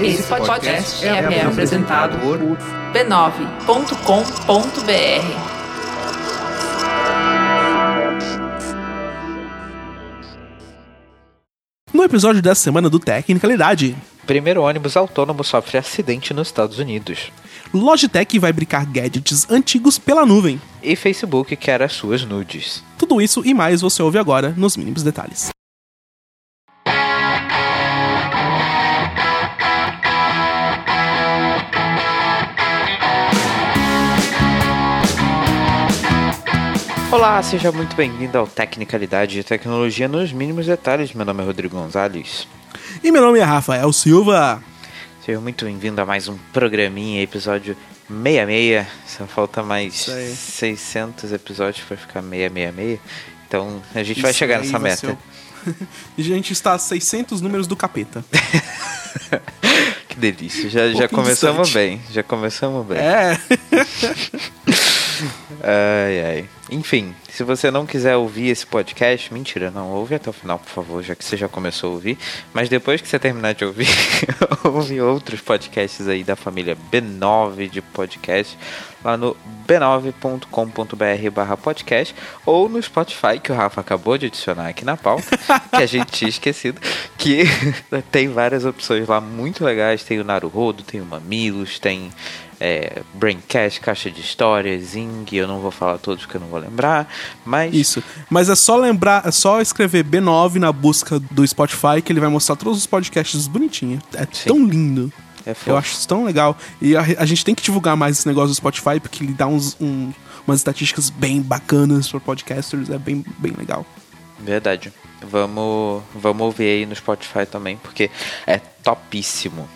Esse podcast é, é apresentado por b9.com.br. No episódio dessa semana do Tecnicalidade, Primeiro ônibus autônomo sofre acidente nos Estados Unidos. Logitech vai brincar gadgets antigos pela nuvem. E Facebook quer as suas nudes. Tudo isso e mais você ouve agora nos mínimos detalhes. Olá, seja muito bem-vindo ao Tecnicalidade e Tecnologia nos mínimos detalhes. Meu nome é Rodrigo Gonzalez. E meu nome é Rafael Silva. Seja muito bem-vindo a mais um programinha, episódio 66. Só falta mais Isso aí. 600 episódios para ficar 666. Então a gente vai Isso chegar aí nessa vai meta. E a gente está a 600 números do capeta. Que delícia. Já, já pouquinho começamos bem. Já começamos bem. É. Ai, ai. Enfim, se você não quiser ouvir esse podcast, mentira, não, ouve até o final, por favor, já que você já começou a ouvir. Mas depois que você terminar de ouvir, ouve outros podcasts aí da família B9 de podcast, lá no b9.com.br barra podcast, ou no Spotify, que o Rafa acabou de adicionar aqui na pauta, que a gente tinha esquecido, que tem várias opções lá muito legais, tem o Naruhodo, tem o Mamilos, tem é, Braincast, Caixa de Histórias, Zing, eu não vou falar todos que eu não vou lembrar, mas Isso. Mas é só lembrar, é só escrever B9 na busca do Spotify que ele vai mostrar todos os podcasts bonitinho. É Sim. tão lindo. é. Eu acho isso tão legal. E a, a gente tem que divulgar mais esse negócio do Spotify porque ele dá uns, um- umas estatísticas bem bacanas para podcasters. É bem, bem legal. Verdade. Vamos, vamos ouvir aí no Spotify também, porque é topíssimo.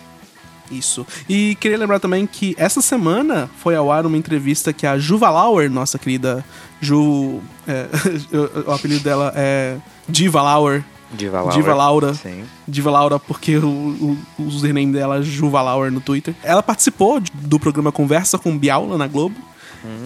Isso. E queria lembrar também que essa semana foi ao ar uma entrevista que a Juva Lauer, nossa querida Ju. é, o, apelido dela é Diva Lauer. Diva Laura. Diva Laura. Sim. Diva Laura, porque o, o, o username dela é Juva Lauer no Twitter. Ela participou do programa Conversa com Biaula na Globo.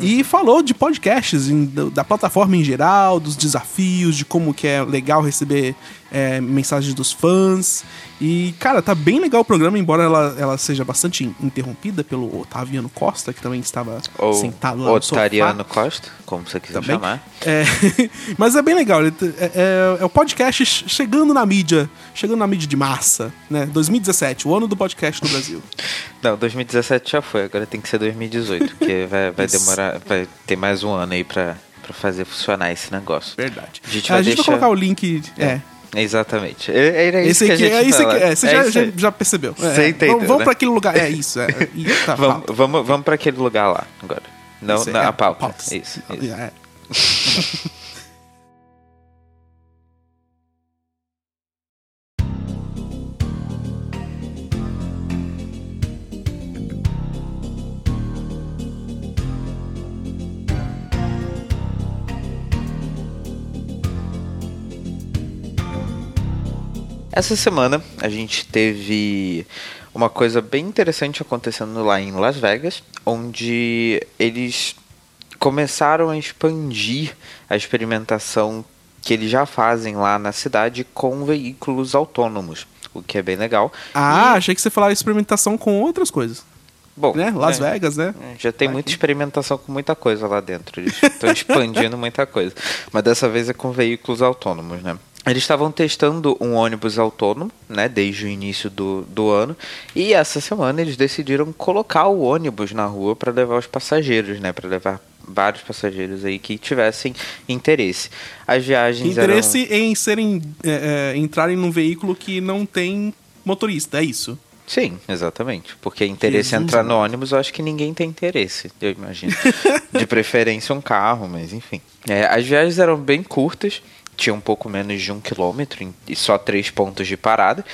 E falou de podcasts, da plataforma em geral, dos desafios, de como que é legal receber é, mensagens dos fãs. E, cara, tá bem legal o programa, embora ela, ela seja bastante interrompida pelo Otaviano Costa, que também estava Ou sentado lá no sofá. Otariano Costa, como você quiser Também. chamar. É, mas é bem legal. É, é- é o podcast che- chegando na mídia, chegando na mídia de massa, né? 2017, o ano do podcast no Brasil. Não, 2017 já foi, agora tem que ser 2018, porque vai, vai demorar, vai ter mais um ano aí pra, pra fazer funcionar esse negócio. Verdade. A gente a vai gente deixar- vai colocar o link. É. Exatamente. É, era isso Esse que a aqui, gente é isso aqui. É, você É já, isso já, já percebeu. É, Você entendeu, Vamos, vamos né? pra aquele lugar. É isso. É, Ih, tá, Vamos, pauta. vamos, vamos pra aquele lugar lá agora. Não, Isso não é, a pauta. pautas. Isso, isso. Essa semana a gente teve uma coisa bem interessante acontecendo lá em Las Vegas, onde eles começaram a expandir a experimentação que eles já fazem lá na cidade com veículos autônomos, o que é bem legal. Ah, E, achei que você falava experimentação com outras coisas. bom, Né? Las é, Vegas, né? Já tem muita experimentação com muita coisa lá dentro. Eles estão expandindo muita coisa. Mas dessa vez é com veículos autônomos, né? Eles estavam testando um ônibus autônomo, né, desde o início do, do ano, e essa semana eles decidiram colocar o ônibus na rua para levar os passageiros, né, para levar vários passageiros aí que tivessem interesse. As viagens Interesse eram... em serem. é, é, entrarem num veículo que não tem motorista, é isso. Sim, exatamente. Porque interesse em Jesus, entrar no ônibus, eu acho que ninguém tem interesse, eu imagino. De preferência um carro, mas enfim. É, as viagens eram bem curtas, tinha um pouco menos de um quilômetro e só três pontos de parada.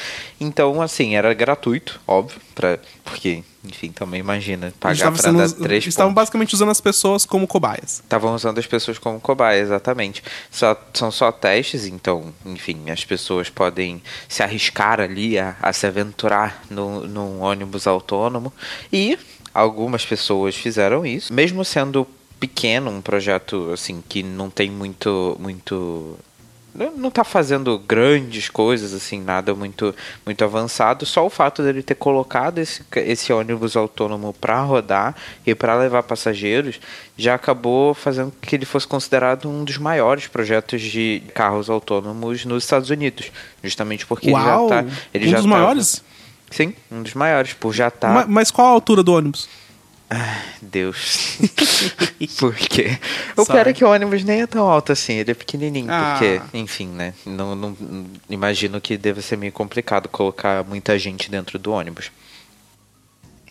Então, assim, era gratuito, óbvio, pra, porque, enfim, também imagina, pagar sendo- andar três estavam pontos. basicamente usando as pessoas como cobaias. Estavam usando as pessoas como cobaia, exatamente. Só, são só testes, então, enfim, as pessoas podem se arriscar ali a, a se aventurar no, num ônibus autônomo. E algumas pessoas fizeram isso, mesmo sendo pequeno, um projeto assim que não tem muito muito não não tá fazendo grandes coisas, assim, nada muito, muito avançado. Só o fato dele ter colocado esse, esse ônibus autônomo para rodar e para levar passageiros já acabou fazendo que ele fosse considerado um dos maiores projetos de carros autônomos nos Estados Unidos. Justamente porque Uau! ele já tá. Ele Um já dos tava- maiores? Sim, um dos maiores, por já tá. Ma- Mas qual a altura do ônibus? Deus. Por quê? O pior é que o ônibus nem é tão alto assim, ele é pequenininho, Ah. porque, enfim, né? Não, não- imagino que deve ser meio complicado colocar muita gente dentro do ônibus.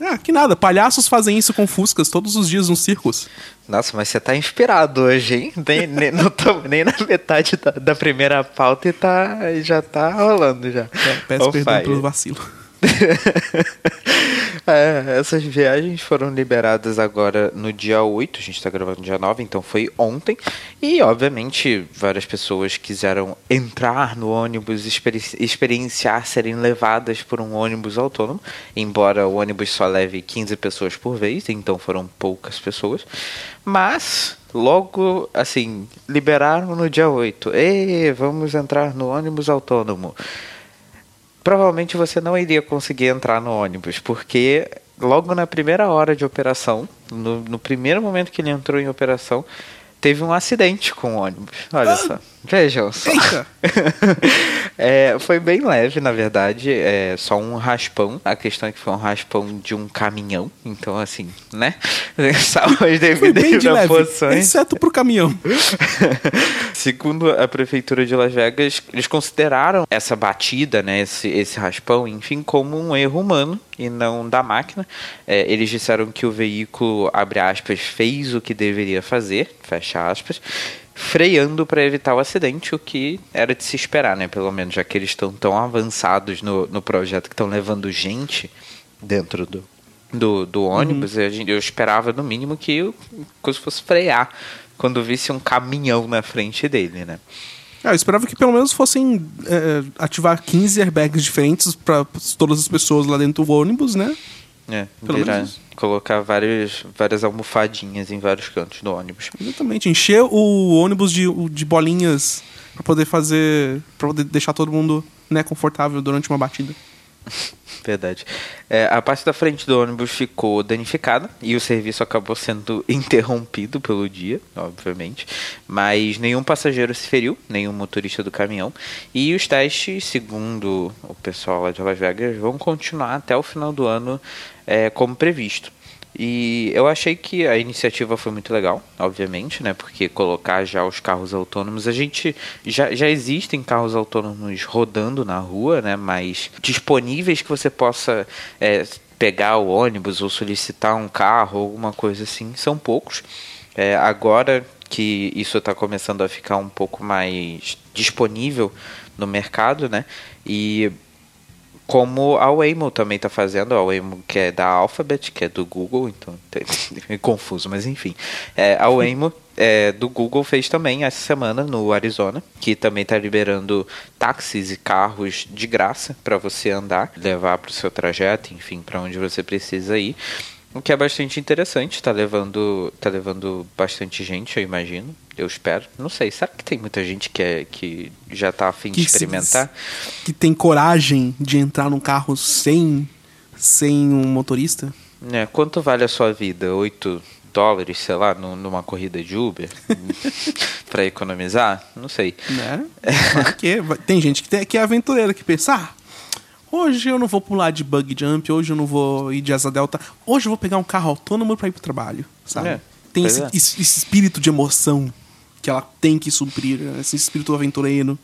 Ah, que nada. Palhaços fazem isso com fuscas todos os dias nos circos. Nossa, mas você tá inspirado hoje, hein? Nem, nem, não tô nem na metade da, da primeira pauta e tá, já tá rolando já. É, peço On perdão fire. pelo vacilo. É, essas viagens foram liberadas agora no dia 8, a gente tá gravando dia 9, então foi ontem. E, obviamente, várias pessoas quiseram entrar no ônibus, experi- experienciar serem levadas por um ônibus autônomo, embora o ônibus só leve 15 pessoas por vez, então foram poucas pessoas. Mas, logo, assim, liberaram no dia 8. Ê, vamos entrar no ônibus autônomo provavelmente você não iria conseguir entrar no ônibus, porque logo na primeira hora de operação, no, no primeiro momento que ele entrou em operação, teve um acidente com o ônibus. Olha só. Vejam só. É, foi bem leve, na verdade. É só um raspão. A questão é que foi um raspão de um caminhão. Então, assim, né? Salvo as Foi devidas de proporções. exceto pro caminhão. Segundo a prefeitura de Las Vegas, eles consideraram essa batida, né, esse, esse raspão, enfim, como um erro humano e não da máquina. É, eles disseram que o veículo, abre aspas, fez o que deveria fazer, fecha aspas, freando para evitar o acidente, o que era de se esperar, né, pelo menos, já que eles estão tão avançados no, no projeto que estão levando gente dentro do, do, do ônibus, a gente- eu esperava no mínimo que o coisa fosse frear quando visse um caminhão na frente dele, né? Ah, eu esperava que pelo menos fossem é, ativar 15 airbags diferentes pra todas as pessoas lá dentro do ônibus, né? É, Pelo virar- menos isso. colocar vários, várias almofadinhas em vários cantos do ônibus. Exatamente. Encher o ônibus de, de bolinhas pra poder fazer. pra poder deixar todo mundo né, confortável durante uma batida. Verdade. É, a parte da frente do ônibus ficou danificada e o serviço acabou sendo interrompido pelo dia, obviamente. Mas nenhum passageiro se feriu, nenhum motorista do caminhão. E os testes, segundo o pessoal lá de Las Vegas, vão continuar até o final do ano é, como previsto. E eu achei que a iniciativa foi muito legal, obviamente, né? Porque colocar já os carros autônomos, a gente já, já existem carros autônomos rodando na rua, né? Mas disponíveis que você possa é, pegar o ônibus ou solicitar um carro, alguma coisa assim, são poucos. É, agora que isso está começando a ficar um pouco mais disponível no mercado, né? E como a Waymo também está fazendo, a Waymo que é da Alphabet, que é do Google, então é confuso, mas enfim. É, a Waymo é, do Google fez também essa semana no Arizona, que também está liberando táxis e carros de graça para você andar, levar para o seu trajeto, enfim, para onde você precisa ir. O que é bastante interessante, tá levando, tá levando bastante gente, eu imagino. Eu espero. Não sei, será que tem muita gente que, é, que já tá afim de Que se- experimentar? Que tem coragem de entrar num carro sem, sem um motorista. É, quanto vale a sua vida? 8 dólares, sei lá, num- numa corrida de Uber? pra economizar? Não sei. Né? É. Vai- tem gente que, tem, que é aventureira que pensa, ah, hoje eu não vou pular de bug jump, hoje eu não vou ir de asa delta, hoje eu vou pegar um carro autônomo pra ir pro trabalho, sabe? É, tem esse, é. esse- espírito de emoção que ela tem que suprir, esse espírito aventureiro.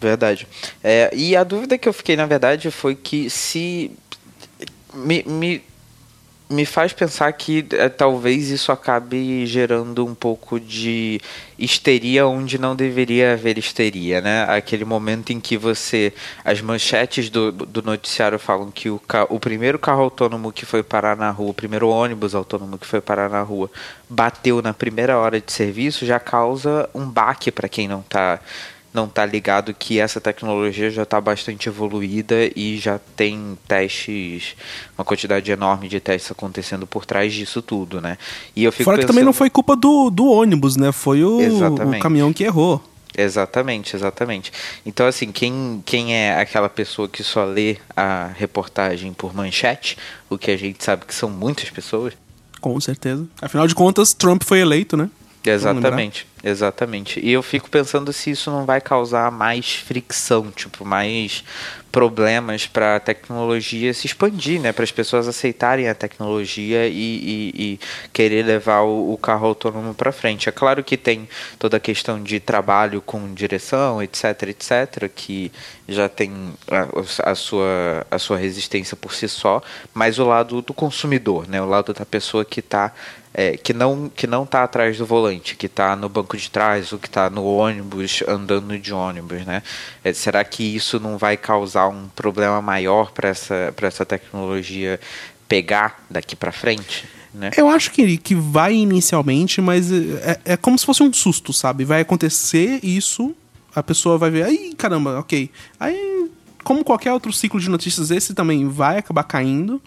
Verdade. É, e a dúvida que eu fiquei, na verdade, foi que se. Me, me, me faz pensar que é, talvez isso acabe gerando um pouco de histeria onde não deveria haver histeria, né? Aquele momento em que você. As manchetes do, do noticiário falam que o, o primeiro carro autônomo que foi parar na rua, o primeiro ônibus autônomo que foi parar na rua, bateu na primeira hora de serviço, já causa um baque para quem não está não tá ligado que essa tecnologia já está bastante evoluída e já tem testes, uma quantidade enorme de testes acontecendo por trás disso tudo, né? E eu fico Fora que também pensando- não foi culpa do, do ônibus, né? Foi o, o caminhão que errou. Exatamente, exatamente. Então, assim, quem, quem é aquela pessoa que só lê a reportagem por manchete, o que a gente sabe que são muitas pessoas. Com certeza. Afinal de contas, Trump foi eleito, né? Exatamente, exatamente. E eu fico pensando se isso não vai causar mais fricção, tipo, mais problemas para a tecnologia se expandir, né? Para as pessoas aceitarem a tecnologia e, e, e querer levar o, o carro autônomo para frente. É claro que tem toda a questão de trabalho com direção, etc, etc, que já tem a, a, sua, a sua resistência por si só, mas o lado do consumidor, né? O lado da pessoa que está é, que não que não está atrás do volante, que está no banco de trás, ou que está no ônibus andando de ônibus, né? É, será que isso não vai causar um problema maior para essa essa tecnologia pegar daqui para frente? Né? Eu acho que, que vai inicialmente, mas é, é como se fosse um susto, sabe? Vai acontecer isso, a pessoa vai ver, aí caramba, ok. Aí, como qualquer outro ciclo de notícias, esse também vai acabar caindo.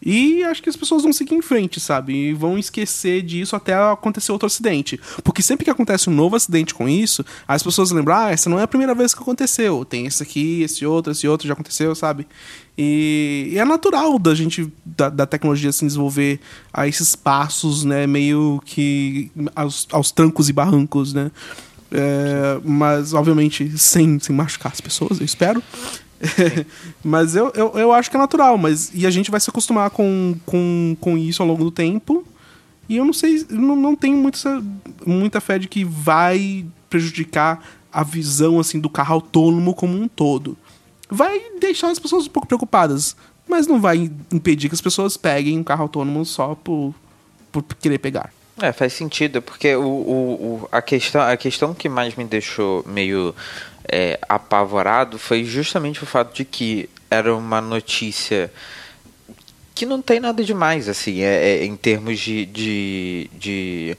E acho que as pessoas vão seguir em frente, sabe? E vão esquecer disso até acontecer outro acidente. Porque sempre que acontece um novo acidente com isso, as pessoas lembram, ah, essa não é a primeira vez que aconteceu. Tem esse aqui, esse outro, esse outro já aconteceu, sabe? E, e é natural da gente, da, da, tecnologia se desenvolver a esses passos, né? Meio que aos, aos trancos e barrancos, né? É, mas, obviamente, sem, sem machucar as pessoas, eu espero. mas eu, eu, eu acho que é natural, mas e a gente vai se acostumar com, com, com isso ao longo do tempo. E eu não sei, não, não tenho muita, muita fé de que vai prejudicar a visão assim do carro autônomo como um todo. Vai deixar as pessoas um pouco preocupadas, mas não vai impedir que as pessoas peguem um carro autônomo só por, por querer pegar. É, faz sentido, porque o, o, o, a, questão, a questão que mais me deixou meio é, apavorado foi justamente o fato de que era uma notícia que não tem nada demais, assim, é, é em termos de, de, de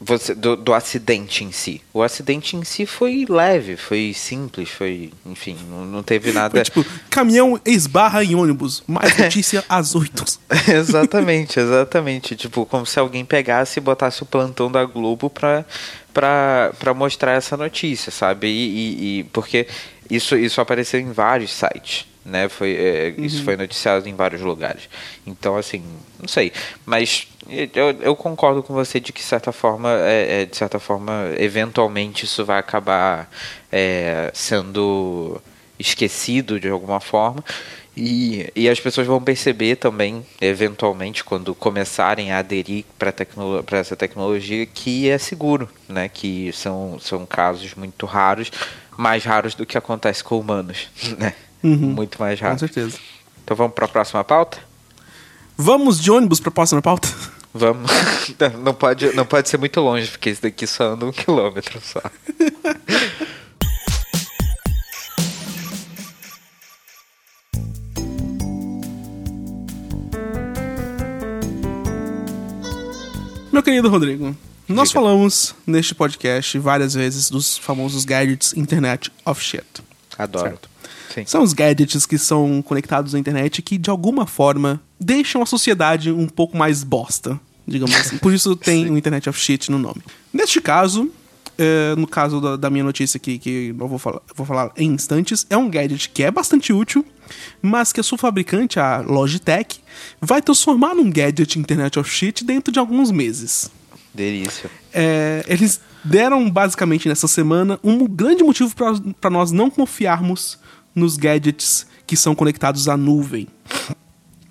você, do, do, acidente em si. O acidente em si foi leve, foi simples, foi, enfim, não, não teve nada. Foi, tipo, caminhão esbarra em ônibus, mais notícia às oito. exatamente, exatamente. Tipo, como se alguém pegasse e botasse o plantão da Globo pra para mostrar essa notícia, sabe? E, e, e, porque isso, isso apareceu em vários sites, né? Foi, é, uhum. Isso foi noticiado em vários lugares. Então, assim, não sei. Mas eu, eu concordo com você de que, de certa forma, é, é, de certa forma, eventualmente isso vai acabar é, sendo esquecido de alguma forma. E, e as pessoas vão perceber também, eventualmente, quando começarem a aderir para essa tecnologia, que é seguro, né? Que são, são casos muito raros, mais raros do que acontece com humanos, né? Uhum, muito mais raros. Com certeza. Então vamos para a próxima pauta? Vamos de ônibus para a próxima pauta? Vamos. Não pode, não pode ser muito longe, porque esse daqui só anda um quilômetro só. Meu querido Rodrigo, nós Diga. falamos neste podcast várias vezes dos famosos gadgets Internet of Shit. Adoro. Certo? Sim. São os gadgets que são conectados à internet que, de alguma forma, deixam a sociedade um pouco mais bosta, digamos assim. Por isso tem o Internet of Shit no nome. Neste caso, é, no caso da, da, minha notícia aqui, que eu vou falar, vou falar em instantes, é um gadget que é bastante útil, mas que a sua fabricante, a Logitech, vai transformar num gadget Internet of Shit dentro de alguns meses. Delícia. É, eles deram basicamente nessa semana um grande motivo para nós não confiarmos nos gadgets que são conectados à nuvem.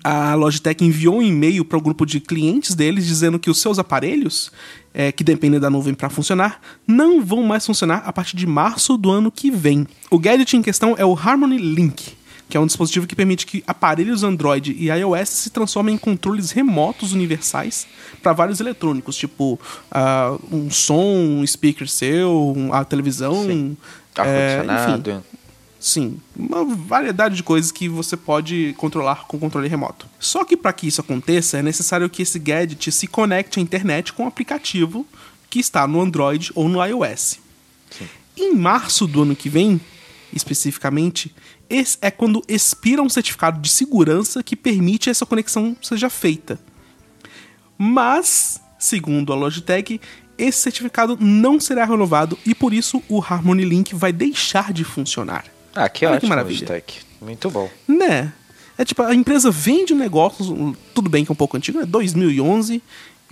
A Logitech enviou um e-mail para o grupo de clientes deles dizendo que os seus aparelhos, é, que dependem da nuvem para funcionar, não vão mais funcionar a partir de março do ano que vem. O gadget em questão é o Harmony Link, que é um dispositivo que permite que aparelhos Android e iOS se transformem em controles remotos universais para vários eletrônicos, tipo uh, um som, um speaker seu, a televisão, Sim. É, enfim, Sim, uma variedade de coisas que você pode controlar com controle remoto. Só que para que isso aconteça, é necessário que esse gadget se conecte à internet com um aplicativo que está no Android ou no iOS. Sim. Em março do ano que vem, especificamente, esse é quando expira um certificado de segurança que permite essa conexão seja feita. Mas, segundo a Logitech, esse certificado não será renovado e por isso o Harmony Link vai deixar de funcionar. Ah, que Olha que ótimo, maravilha. Stack. Muito bom. Né? É tipo, a empresa vende um negócio, tudo bem que é um pouco antigo, é 2011,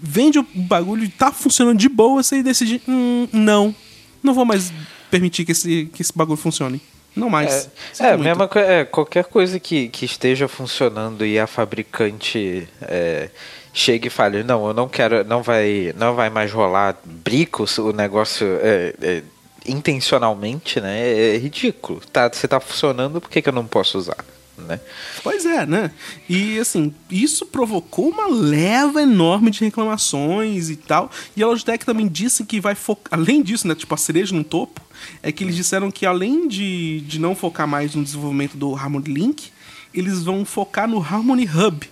vende o bagulho e tá funcionando de boa, você decide, hum, não, não vou mais permitir que esse, que esse bagulho funcione. Não mais. É, é, mesma é, qualquer coisa que, que esteja funcionando e a fabricante é, chegue e fale, não, eu não quero, não vai, não vai mais rolar bricos, o negócio é, é, intencionalmente, né? É, ridículo. Tá, você tá funcionando, por que, que eu não posso usar? Né? Pois é, né? E assim, isso provocou uma leva enorme de reclamações e tal. E a Logitech também disse que vai focar. Além disso, né? Tipo, a cereja no topo, é que eles disseram que além de, de não focar mais no desenvolvimento do Harmony Link, eles vão focar no Harmony Hub,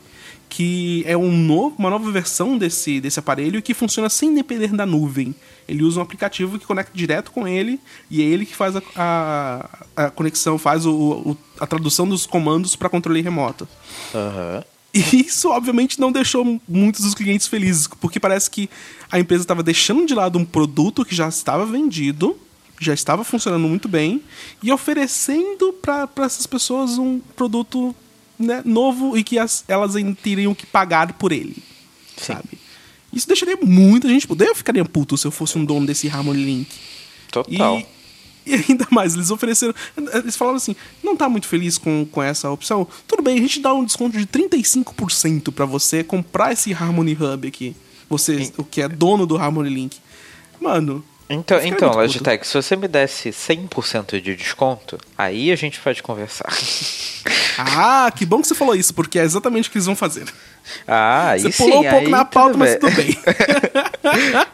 que é um novo, uma nova versão desse, desse aparelho que funciona sem depender da nuvem. Ele usa um aplicativo que conecta direto com ele e é ele que faz a, a, a conexão, faz o, o- a tradução dos comandos para controle remoto. Aham. E isso, obviamente, não deixou muitos dos clientes felizes, porque parece que a empresa estava deixando de lado um produto que já estava vendido, já estava funcionando muito bem, e oferecendo para essas pessoas um produto né, novo e que as- elas teriam que pagar por ele. Sabe? Isso deixaria muita gente. Eu ficaria puto se eu fosse um dono desse Harmony Link. Total. E, e ainda mais, eles ofereceram. Eles falaram assim: não tá muito feliz com, com essa opção? Tudo bem, a gente dá um desconto de 35% pra você comprar esse Harmony Hub aqui. Você, o que é dono do Harmony Link. Mano. Então, ficaria então. Logitech, se você me desse 100% de desconto, aí a gente pode conversar. Ah, que bom que você falou isso, porque é exatamente o que eles vão fazer. Ah, Você sim, pulou um pouco na pauta, mas bem. tudo bem.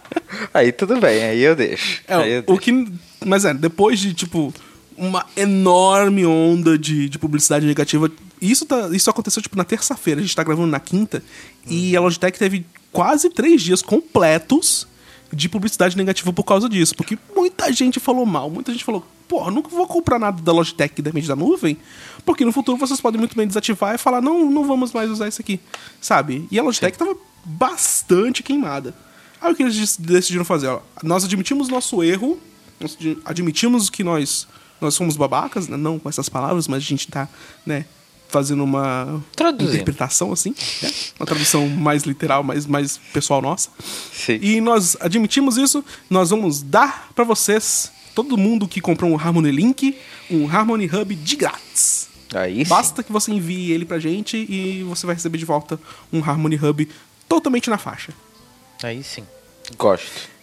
aí tudo bem, aí eu deixo. É, Aí eu o deixo. que. Mas é, depois de, tipo, uma enorme onda de, de publicidade negativa. Isso, tá, isso aconteceu, tipo, na terça-feira. A gente tá gravando na quinta. E a Logitech teve quase três dias completos de publicidade negativa por causa disso. Porque muita gente falou mal. Muita gente falou, pô, nunca vou comprar nada da Logitech que depende da nuvem. Porque no futuro vocês podem muito bem desativar e falar, não, não vamos mais usar isso aqui. Sabe? E a Logitech tava bastante queimada. Aí o que eles dec- decidiram fazer? Ó, nós admitimos nosso erro, nós ad- admitimos que nós, nós somos babacas, né? não com essas palavras, mas a gente tá, né, fazendo uma Traduzindo. interpretação assim, né? uma tradução mais literal, mais, mais pessoal nossa. Sim. E nós admitimos isso, nós vamos dar pra vocês, todo mundo que comprou um Harmony Link, um Harmony Hub de grátis. Aí sim. Basta que você envie ele pra gente e você vai receber de volta um Harmony Hub totalmente na faixa. Aí sim. Gosto.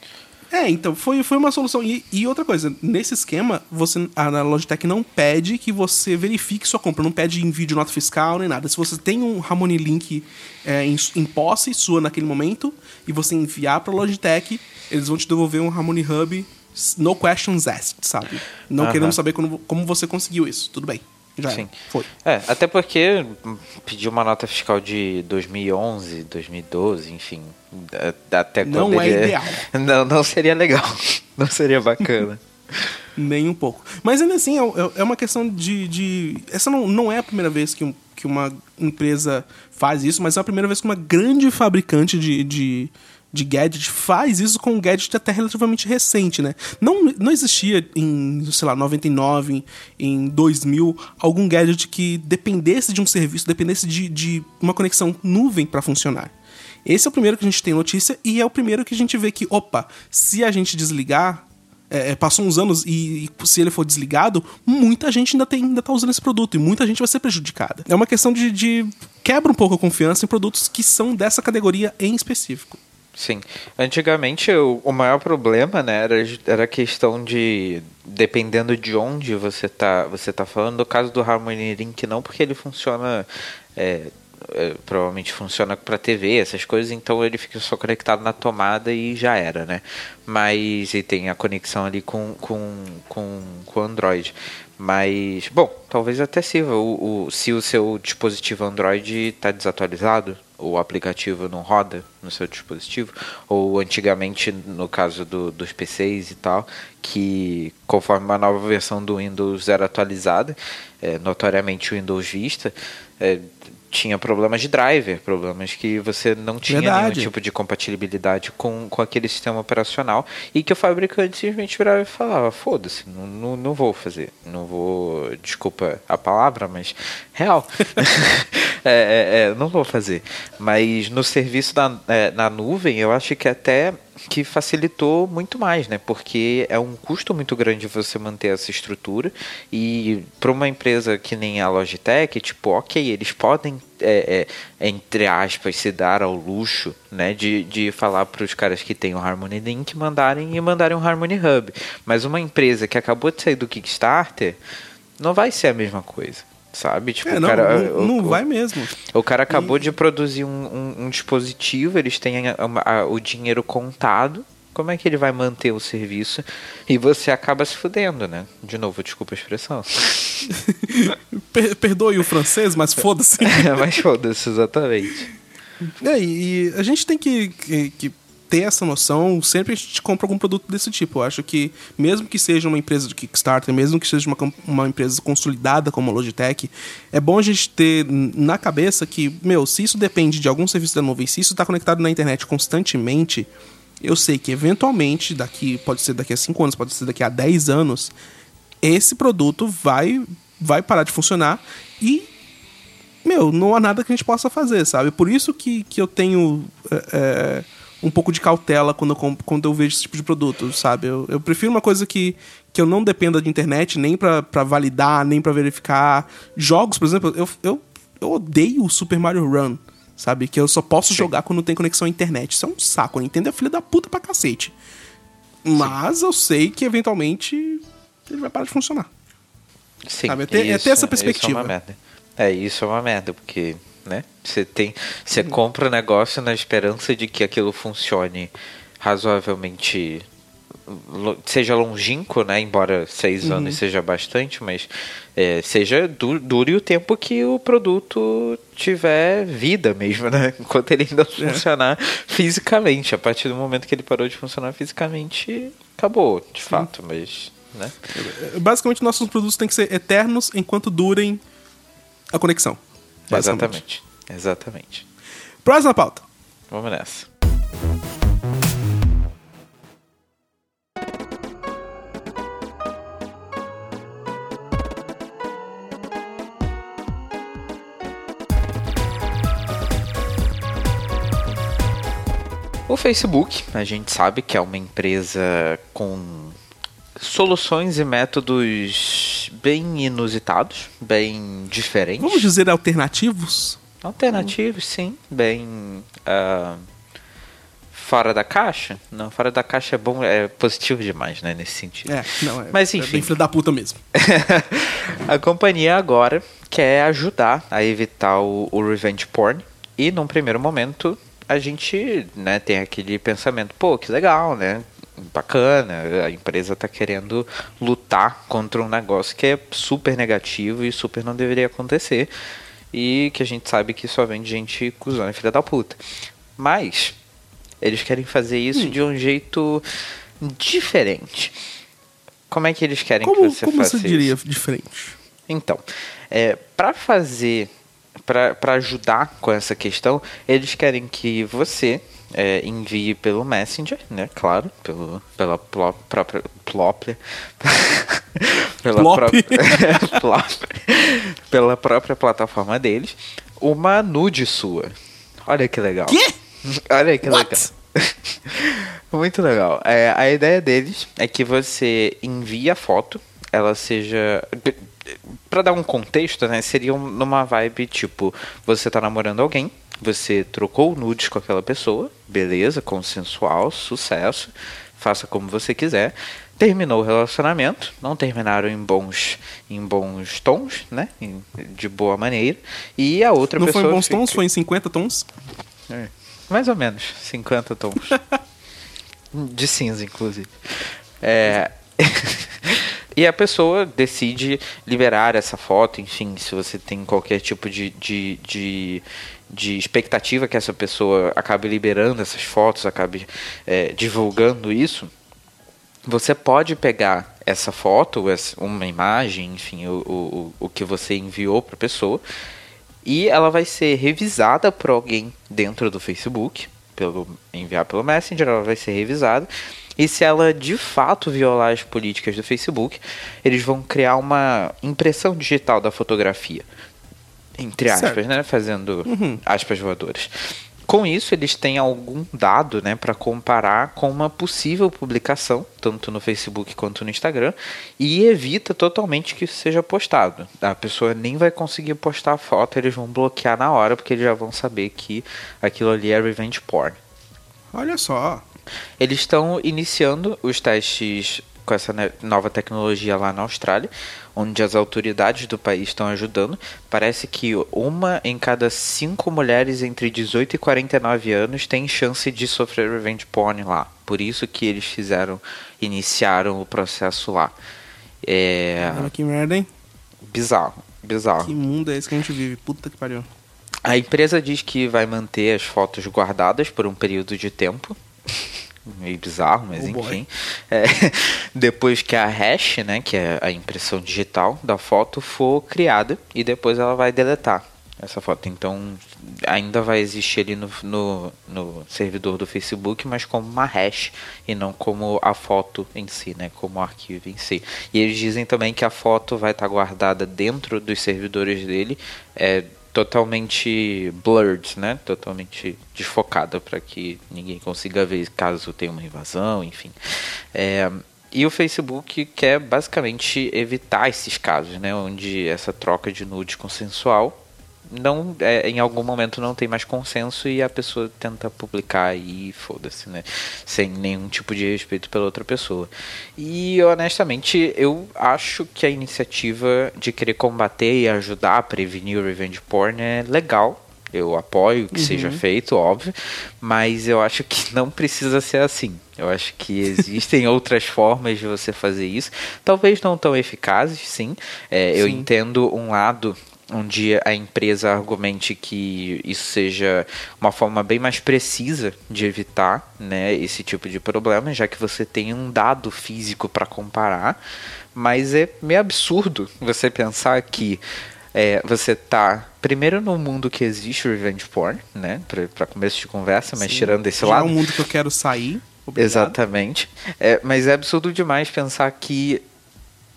É, então, foi, foi uma solução. E, e outra coisa, nesse esquema, você, a a Logitech não pede que você verifique sua compra, não pede envio de nota fiscal nem nada. Se você tem um Harmony Link é, em, em posse sua naquele momento e você enviar pra Logitech, eles vão te devolver um Harmony Hub no questions asked, sabe? Não Aham. queremos saber como, como você conseguiu isso. Tudo bem. Já. Sim. Foi. É, até porque pediu uma nota fiscal de 2011, 2012, enfim. Até Não quando é ele- ideal. Não, não seria legal. Não seria bacana. Nem um pouco. Mas ainda assim, é, é- é uma questão de. de- essa não, não é a primeira vez que, que uma empresa faz isso, mas é a primeira vez que uma grande fabricante de, de, de gadget faz isso com um gadget até relativamente recente, né? Não, não existia em, sei lá, 99, em, em 2000, algum gadget que dependesse de um serviço, dependesse de, de uma conexão nuvem para funcionar. Esse é o primeiro que a gente tem notícia e é o primeiro que a gente vê que, opa, se a gente desligar, é, é, passou uns anos e, e se ele for desligado, muita gente ainda, tem, ainda tá usando esse produto e muita gente vai ser prejudicada. É uma questão de, de quebra um pouco a confiança em produtos que são dessa categoria em específico. Sim. Antigamente o, o maior problema, né, era, era a questão de dependendo de onde você tá, você tá falando, no caso do Harmony Link não, porque ele funciona é, é, provavelmente funciona para TV, essas coisas, então ele fica só conectado na tomada e já era, né? Mas e tem a conexão ali com com com, com Android. Mas, bom, talvez até sirva. O, o, se o seu dispositivo Android está desatualizado, o aplicativo não roda no seu dispositivo, ou antigamente, no caso do, dos PCs e tal, que conforme uma nova versão do Windows era atualizada, é, notoriamente o Windows Vista, é, tinha problemas de driver, problemas que você não tinha Verdade. nenhum tipo de compatibilidade com, com aquele sistema operacional e que o fabricante simplesmente virava e falava, foda-se, não, não, não vou fazer, não vou, desculpa a palavra, mas real, é, é, é, não vou fazer. Mas no serviço da, é, na nuvem, eu acho que até que facilitou muito mais, né? Porque é um custo muito grande você manter essa estrutura e para uma empresa que nem a Logitech, tipo, ok, eles podem é, é, entre aspas se dar ao luxo, né, de, de falar para os caras que tem o Harmony Link mandarem e mandarem um Harmony Hub, mas uma empresa que acabou de sair do Kickstarter não vai ser a mesma coisa. Sabe? Tipo, É, o não, cara, não, o- não o- vai mesmo. o cara acabou de produzir um, um- um dispositivo, eles têm a- a- o dinheiro contado. Como é que ele vai manter o serviço? E você acaba se fudendo, né? De novo, desculpa a expressão. Per- perdoe o francês, mas foda-se. Mas foda-se, exatamente. É, e e a gente tem que, que- que ter essa noção sempre a gente compra algum produto desse tipo. Eu acho que, mesmo que seja uma empresa de Kickstarter, mesmo que seja uma, uma empresa consolidada como a Logitech, é bom a gente ter na cabeça que, meu, se isso depende de algum serviço da nuvem, se isso está conectado na internet constantemente, eu sei que eventualmente, daqui pode ser daqui a 5 anos, pode ser daqui a 10 anos, esse produto vai, vai parar de funcionar e meu, não há nada que a gente possa fazer, sabe? Por isso que, que eu tenho é, um pouco de cautela quando eu, quando eu vejo esse tipo de produto, sabe? Eu, eu prefiro uma coisa que, que eu não dependa de internet nem pra pra validar, nem pra verificar. Jogos, por exemplo, eu, eu, eu odeio o Super Mario Run, sabe? Que eu só posso jogar quando tem conexão à internet. Isso é um saco. A Nintendo é filha da puta pra cacete. Mas eu sei que eventualmente ele vai parar de funcionar. Sim, Sabe, é ter- é ter essa perspectiva. Isso é uma merda. É, isso é uma merda, porque, né? Você tem. Você compra o negócio na esperança de que aquilo funcione razoavelmente. Seja longínquo, né? Embora seis Uhum. anos seja bastante, mas é, seja du dure o tempo que o produto tiver vida mesmo, né? Enquanto ele É. ainda funcionar fisicamente. A partir do momento que ele parou de funcionar fisicamente, acabou, de fato, mas. Né? Basicamente, nossos produtos têm que ser eternos enquanto durem a conexão. Basicamente. Exatamente. Exatamente. Próxima pauta. Vamos nessa. O Facebook, a gente sabe que é uma empresa com soluções e métodos bem inusitados, bem diferentes. Vamos dizer alternativos? Alternativos, sim. Bem. ah, fora da caixa? Não, fora da caixa é bom, é positivo demais, né? Nesse sentido. É, não, é, Mas é enfim. bem filho da puta mesmo. a companhia agora quer ajudar a evitar o, o revenge porn. E num primeiro momento a gente né, tem aquele pensamento, pô, que legal, né? Bacana, a empresa tá querendo lutar contra um negócio que é super negativo e super não deveria acontecer. E que a gente sabe que só vem de gente cuzona e filha da puta. Mas eles querem fazer isso Hum. de um jeito diferente. Como é que eles querem Como, que você como faça você diria isso? diferente? Então, é, para fazer, para ajudar com essa questão, eles querem que você é, envie pelo Messenger, né? Claro, pelo, pela própria pela Plop. própria pela própria plataforma deles, uma nude sua. Olha que legal. Quê? Olha que What? legal. Muito legal. É, a ideia deles é que você envie a foto, ela seja. Pra dar um contexto, né? Seria um- numa vibe tipo: você tá namorando alguém, você trocou nudes com aquela pessoa, beleza, consensual, sucesso, faça como você quiser. Terminou o relacionamento, não terminaram em bons, em bons tons, né? Em- de boa maneira. E a outra Não foi pessoa. em bons tons, fica- foi em 50 tons? é, mais ou menos, 50 tons. De cinza, inclusive. É, e a pessoa decide liberar essa foto, enfim, se você tem qualquer tipo de, de, de, de expectativa que essa pessoa acabe liberando essas fotos, acabe é, divulgando isso, você pode pegar essa foto, uma imagem, enfim, o, o, o que você enviou para a pessoa, E ela vai ser revisada por alguém dentro do Facebook, pelo enviar pelo Messenger, ela vai ser revisada. E se ela de fato violar as políticas do Facebook, eles vão criar uma impressão digital da fotografia. Entre aspas, Certo. né? Fazendo aspas voadoras. Com isso, eles têm algum dado né, para comparar com uma possível publicação, tanto no Facebook quanto no Instagram, e evita totalmente que isso seja postado. A pessoa nem vai conseguir postar a foto, eles vão bloquear na hora, porque eles já vão saber que aquilo ali é revenge porn. Olha só. Eles estão iniciando os testes com essa nova tecnologia lá na Austrália, onde as autoridades do país estão ajudando. Parece que uma em cada cinco mulheres entre 18 e 49 anos tem chance de sofrer revenge porn lá. Por isso que eles fizeram, iniciaram o processo lá. É que merda, hein? bizarro, bizarro. Que mundo é esse que a gente vive? Puta que pariu. A empresa diz que vai manter as fotos guardadas por um período de tempo. Meio bizarro, mas Oh enfim. É, depois que a hash, né, que é a impressão digital da foto, for criada e depois ela vai deletar essa foto. Então ainda vai existir ali no, no, no servidor do Facebook, mas como uma hash e não como a foto em si, né, como o arquivo em si. E eles dizem também que a foto vai estar guardada dentro dos servidores dele. É, totalmente blurred, né? Totalmente desfocada para que ninguém consiga ver caso tenha uma invasão, enfim. É, e o Facebook quer basicamente evitar esses casos, né? Onde essa troca de nude consensual não é, em algum momento não tem mais consenso e a pessoa tenta publicar e foda-se, né? Sem nenhum tipo de respeito pela outra pessoa. E honestamente, eu acho que a iniciativa de querer combater e ajudar a prevenir o revenge porn é legal. Eu apoio que seja feito, óbvio, mas eu acho que não precisa ser assim. Eu acho que existem outras formas de você fazer isso, talvez não tão eficazes, sim. É, Eu Sim. entendo um lado onde a empresa argumente que isso seja uma forma bem mais precisa de evitar né, esse tipo de problema, já que você tem um dado físico para comparar, mas é meio absurdo você pensar que é, você tá primeiro no mundo que existe o revenge porn, né, para começo de conversa, mas Sim. tirando esse Já lado, é um mundo que eu quero sair. Obrigado. Exatamente. É, mas é absurdo demais pensar que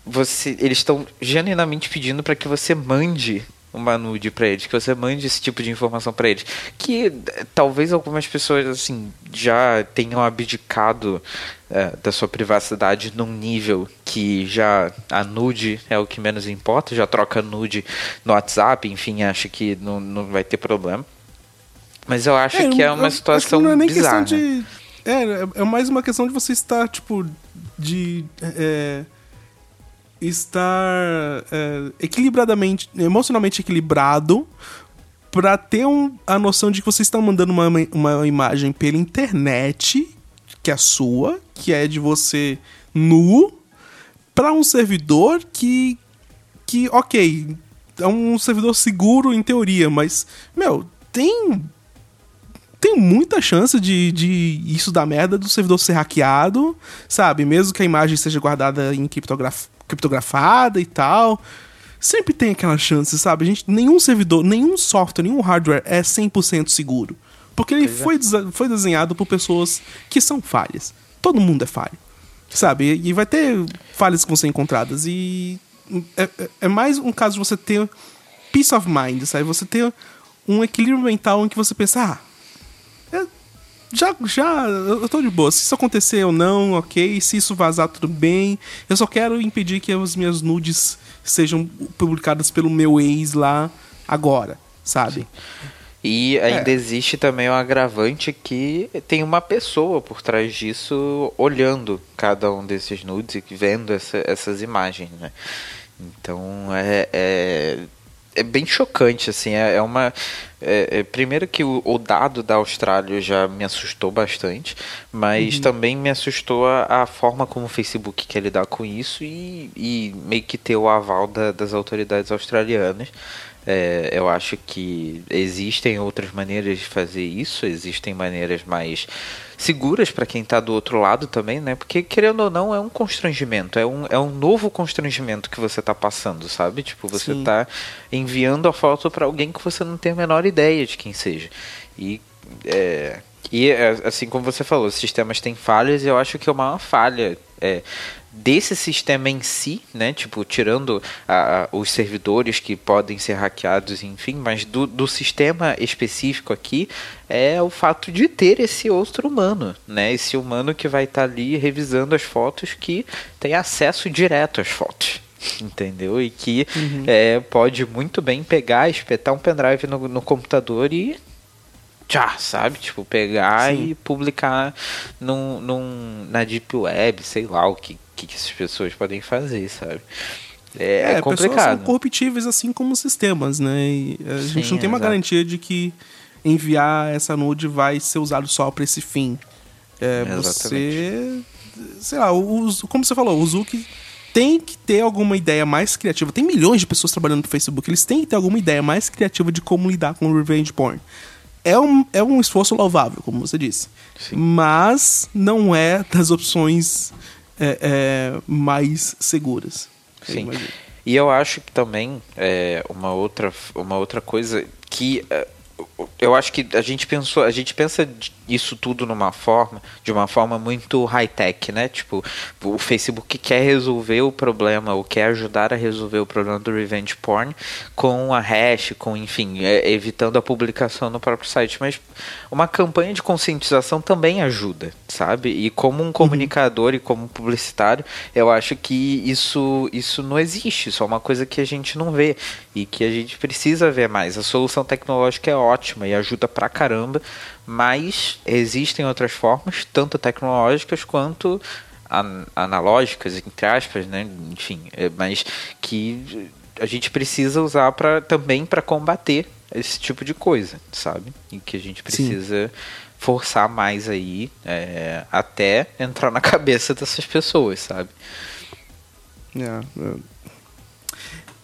você, eles estão genuinamente pedindo para que você mande uma nude para eles, que você mande esse tipo de informação para eles, que eh, talvez algumas pessoas assim já tenham abdicado eh, da sua privacidade num nível que já a nude é o que menos importa, já troca nude no WhatsApp, enfim, acha que não, não vai ter problema. Mas eu acho que é uma eu situação não é nem bizarra. questão de. É, é mais uma questão de você estar, tipo, de. é, estar é, equilibradamente, emocionalmente equilibrado pra ter um- a noção de que você está mandando uma, uma imagem pela internet, que é sua, que é de você nu, pra um servidor que. que, ok, é um servidor seguro em teoria, mas, meu, tem tem muita chance de, de isso dar merda do servidor ser hackeado, sabe? Mesmo que a imagem seja guardada em criptograf- criptografada e tal. Sempre tem aquela chance, sabe? A gente, nenhum servidor, nenhum software, nenhum hardware é 100% seguro. Porque ele foi, desa- foi desenhado por pessoas que são falhas. Todo mundo é falho. Sabe? E vai ter falhas que vão ser encontradas. E é, é- é mais um caso de você ter peace of mind, sabe? Você ter um equilíbrio mental em que você pensa, ah, é, já, já, eu tô de boa. Se isso acontecer ou não, ok. Se isso vazar, tudo bem. Eu só quero impedir que as minhas nudes sejam publicadas pelo meu ex lá agora, sabe? E ainda É. existe também o agravante que tem uma pessoa por trás disso olhando cada um desses nudes e vendo essa- essas imagens, né? Então é, é, é bem chocante, assim, é, é uma... é, é, primeiro que o, o, dado da Austrália já me assustou bastante, mas uhum. também me assustou a, a, forma como o Facebook quer lidar com isso e, e meio que ter o aval da, das autoridades australianas. É, eu acho que existem outras maneiras de fazer isso, existem maneiras mais seguras para quem está do outro lado também, né? Porque querendo ou não é um constrangimento, é um, é um novo constrangimento que você está passando, sabe? Tipo, você está enviando a foto para alguém que você não tem a menor ideia de quem seja. E é, e assim como você falou, os sistemas têm falhas e eu acho que é uma falha é, desse sistema em si, né? Tipo, tirando a, os servidores que podem ser hackeados, enfim, mas do, do sistema específico aqui é o fato de ter esse outro humano, né? Esse humano que vai estar tá ali revisando as fotos que tem acesso direto às fotos entendeu? E que uhum. é, pode muito bem pegar, espetar um pendrive no, no computador e tchá, sabe? Tipo, pegar Sim. e publicar num, num, na Deep Web, sei lá o que, que, que essas pessoas podem fazer, sabe? É, é, é complicado. são corruptíveis assim como sistemas, né? E a Sim, gente não tem uma exato. garantia de que enviar essa nude vai ser usado só para esse fim. É, você. Sei lá, o, como você falou, o Zuki tem que ter alguma ideia mais criativa. Tem milhões de pessoas trabalhando no Facebook, eles têm que ter alguma ideia mais criativa de como lidar com o revenge porn. É um, é um esforço louvável, como você disse. Sim. Mas não é das opções é, é, mais seguras. Sim. E eu acho que também é, uma, outra, uma outra coisa que é, eu acho que a gente pensou, a gente pensa isso tudo numa forma, de uma forma muito high-tech, né? Tipo, o Facebook quer resolver o problema, ou quer ajudar a resolver o problema do revenge porn com a hash, com, enfim, é, evitando a publicação no próprio site. Mas uma campanha de conscientização também ajuda, sabe? E como um comunicador uhum. e como publicitário, eu acho que isso, isso não existe, isso é uma coisa que a gente não vê e que a gente precisa ver mais. A solução tecnológica é ótima e ajuda pra caramba, mas existem outras formas, tanto tecnológicas quanto an analógicas, entre aspas, né? Enfim, é, mas que a gente precisa usar para também para combater esse tipo de coisa, sabe? E que a gente precisa Sim. forçar mais aí é, até entrar na cabeça dessas pessoas, sabe? É,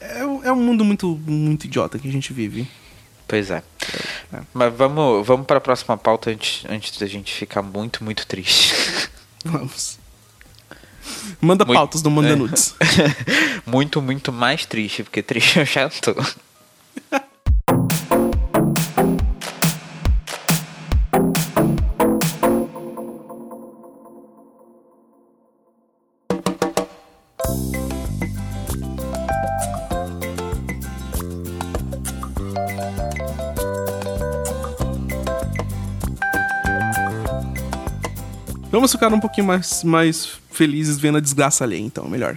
é, é um mundo muito, muito idiota que a gente vive. Pois é. é. Mas vamos, vamos para a próxima pauta antes, antes da gente ficar muito, muito triste. Vamos. Manda muito, pautas do Manda é. Nudes. muito, muito mais triste, porque triste eu já tô. Vamos ficar um pouquinho mais, mais felizes vendo a desgraça alheia, então, melhor.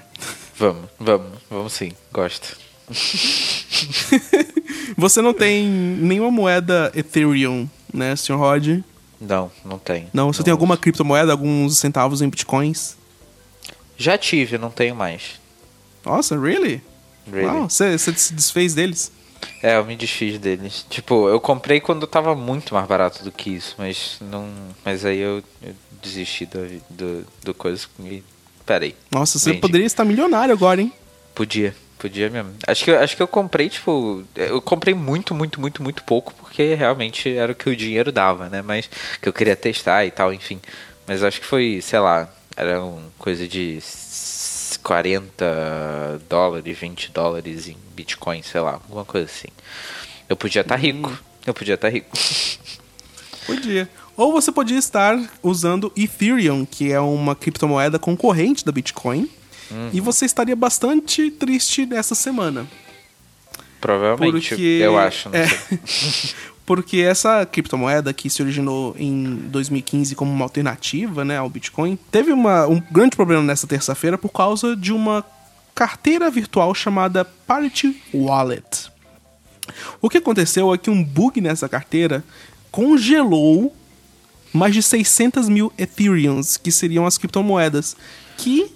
Vamos, vamos, vamos sim, gosto. Você não tem nenhuma moeda Ethereum, né, Sr. Rod? Não, não tem. Não, você não tem alguma criptomoeda, alguns centavos em bitcoins? Já tive, não tenho mais. Nossa, really? really? Você, você se desfez deles? É, eu me desfiz deles. Tipo, eu comprei quando tava muito mais barato do que isso, mas não. Mas aí eu, eu desisti do, do, do coisa e. Peraí. Nossa, você poderia estar milionário agora, hein? Podia, podia mesmo. Acho que, acho que eu comprei, tipo. Eu comprei muito, muito, muito, muito pouco, porque realmente era o que o dinheiro dava, né? Mas que eu queria testar e tal, enfim. Mas acho que foi, sei lá, era uma coisa de 40 dólares, 20 dólares em Bitcoin, sei lá, alguma coisa assim. Eu podia estar tá rico. Hum. Eu podia estar tá rico. Podia. Ou você podia estar usando Ethereum, que é uma criptomoeda concorrente da Bitcoin. Uhum. E você estaria bastante triste nessa semana. Provavelmente, porque, eu acho. É, porque essa criptomoeda que se originou em 2015 como uma alternativa né, ao Bitcoin, teve uma, um grande problema nessa terça-feira por causa de uma carteira virtual chamada Parity Wallet. O que aconteceu é que um bug nessa carteira congelou mais de 600 mil Ethereums, que seriam as criptomoedas, que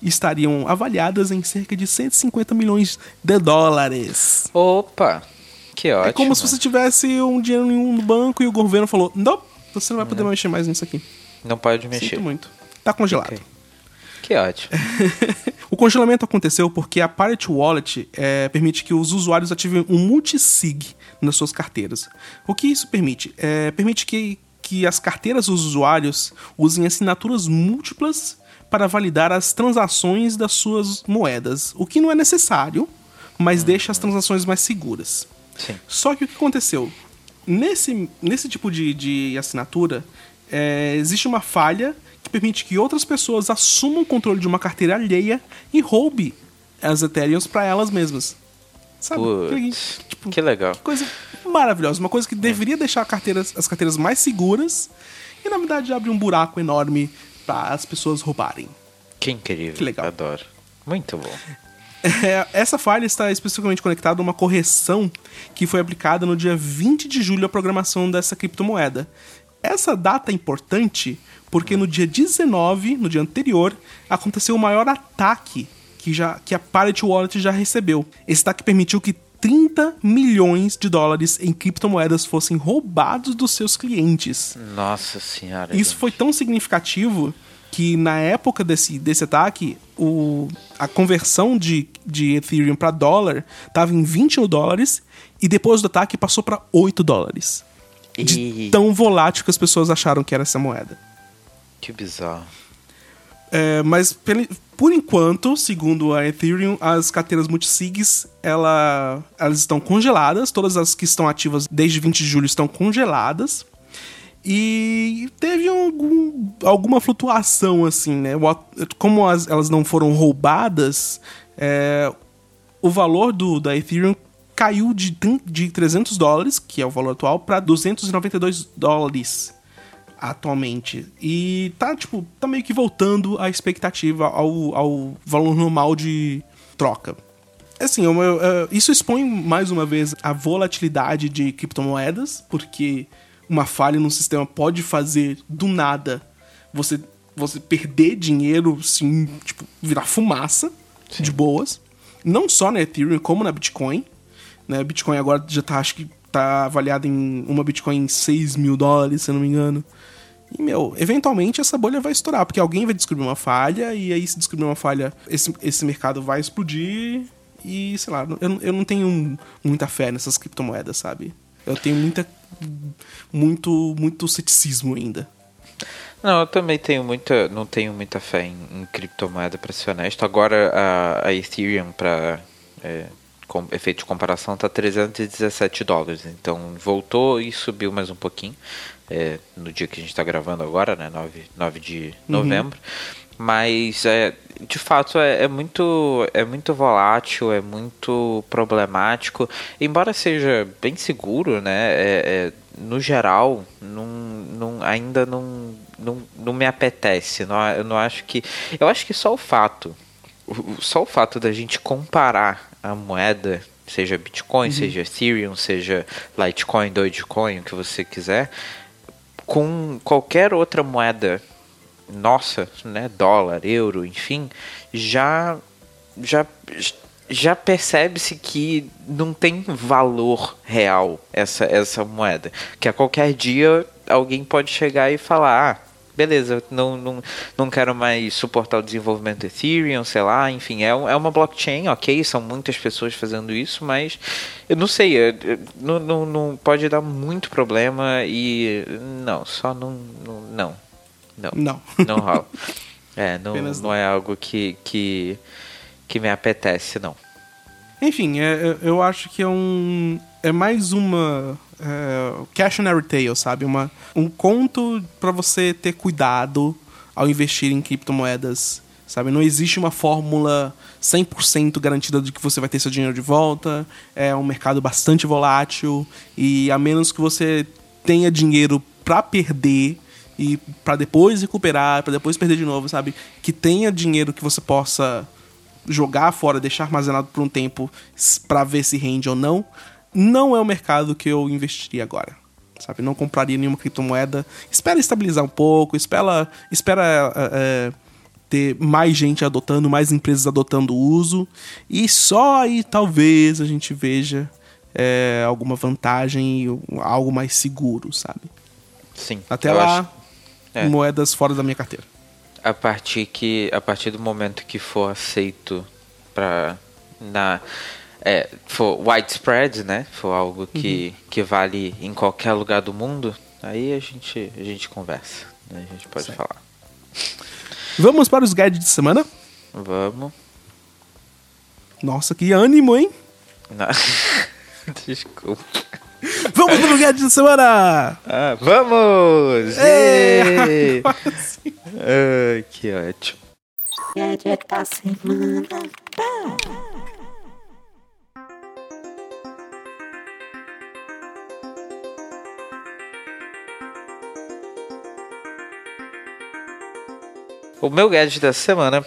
estariam avaliadas em cerca de 150 milhões de dólares. Opa! Que ótimo. É como se você tivesse um dinheiro nenhum no banco e o governo falou: não, você não vai poder mexer mais nisso aqui. Não pode mexer. Sinto muito. Tá congelado. Ok. Que ótimo. o congelamento aconteceu porque a Pirate Wallet é, permite que os usuários ativem um multisig nas suas carteiras. O que isso permite? É, permite que, que as carteiras dos usuários usem assinaturas múltiplas para validar as transações das suas moedas, o que não é necessário, mas deixa as transações mais seguras. Sim. Só que o que aconteceu? Nesse, nesse tipo de, de assinatura, é, existe uma falha que permite que outras pessoas assumam o controle de uma carteira alheia e roube as Ethereums para elas mesmas. Sabe? Putz, Tipo, que legal. coisa maravilhosa. Uma coisa que deveria deixar carteiras, as carteiras mais seguras e, na verdade, abre um buraco enorme para as pessoas roubarem. Que incrível. Que legal. Adoro. Muito bom. É, essa falha está especificamente conectada a uma correção que foi aplicada no dia 20 de julho à programação dessa criptomoeda. Essa data é importante porque no dia 19, no dia anterior, aconteceu o maior ataque que, já, que a Pirate Wallet já recebeu. Esse ataque permitiu que 30 milhões de dólares em criptomoedas fossem roubados dos seus clientes. Nossa senhora. Isso gente. foi tão significativo que na época desse, desse ataque, o, a conversão de, de Ethereum para dólar estava em 20 dólares e depois do ataque passou para 8 dólares. De tão volátil que as pessoas acharam que era essa moeda. Que bizarro. É, mas por enquanto, segundo a Ethereum, as carteiras multisigs ela, elas estão congeladas. Todas as que estão ativas desde 20 de julho estão congeladas. E teve algum, alguma flutuação, assim, né? Como as- elas não foram roubadas, é, o valor do, da Ethereum caiu de, de 300 dólares, que é o valor atual, para 292 dólares atualmente. E tá, tipo, tá meio que voltando a expectativa ao, ao valor normal de troca. Assim, eu- eu- isso expõe mais uma vez a volatilidade de criptomoedas, porque uma falha no sistema pode fazer do nada você, você perder dinheiro, assim, tipo, virar fumaça de boas. Não só na Ethereum, como na Bitcoin. Né? Bitcoin agora já tá, acho que tá avaliado em uma Bitcoin em 6 mil dólares, se eu não me engano. E, meu, eventualmente essa bolha vai estourar, porque alguém vai descobrir uma falha, e aí se descobrir uma falha, esse, esse mercado vai explodir, e sei lá, eu, eu não tenho muita fé nessas criptomoedas, sabe? Eu tenho muita. Muito, muito ceticismo ainda. Não, eu também tenho muita, não tenho muita fé em, em criptomoeda para ser honesto. Agora a, a Ethereum para é, com efeito de comparação tá 317 dólares, então voltou e subiu mais um pouquinho é, no dia que a gente está gravando agora, né, 9, 9 de novembro. Mas é, de fato é, é muito é muito volátil, é muito problemático. Embora seja bem seguro, né? é- é, no geral, não, não, ainda não, não, não me apetece. Não, eu não acho que. Eu acho que só o fato. Só o fato da gente comparar a moeda, seja Bitcoin, seja Ethereum, seja Litecoin, Dogecoin, o que você quiser, com qualquer outra moeda nossa, né, dólar, euro, enfim, já já já percebe-se que não tem valor real essa essa moeda, que a qualquer dia alguém pode chegar e falar, ah, beleza, não, não, não quero mais suportar o desenvolvimento do Ethereum, sei lá, enfim, é, é uma blockchain, ok, são muitas pessoas fazendo isso, mas eu não sei, é- é- não, não, não pode dar muito problema e não, só não, não, não, não, Não. não rola. É, não, Apenas não é algo que, que, que me apetece, não. Enfim, é- é- eu acho que é um. É mais uma. É, cautionary tale, sabe? Uma, um conto pra você ter cuidado ao investir em criptomoedas, sabe? Não existe uma fórmula 100% garantida de que você vai ter seu dinheiro de volta. É um mercado bastante volátil e a menos que você tenha dinheiro pra perder e pra depois recuperar, pra depois perder de novo, sabe? Que tenha dinheiro que você possa jogar fora, deixar armazenado por um tempo pra ver se rende ou não, não é o mercado que eu investiria agora. Sabe, não compraria nenhuma criptomoeda. Espera estabilizar um pouco, espera, espera é, ter mais gente adotando, mais empresas adotando o uso. E só aí talvez a gente veja é, alguma vantagem, algo mais seguro, sabe? Sim. Até lá, acho- é. moedas fora da minha carteira. a partir que a partir do momento que for aceito para na é, for widespread, né? For algo que, que vale em qualquer lugar do mundo, aí a gente a gente conversa, né? A gente pode Certo. falar. Vamos para os guides de semana? Vamos. Nossa, que ânimo, hein? Não. Desculpa. Vamos para o guide de semana! Ah, vamos! É! Ai, que ótimo. Gadget da semana. O meu gadget da semana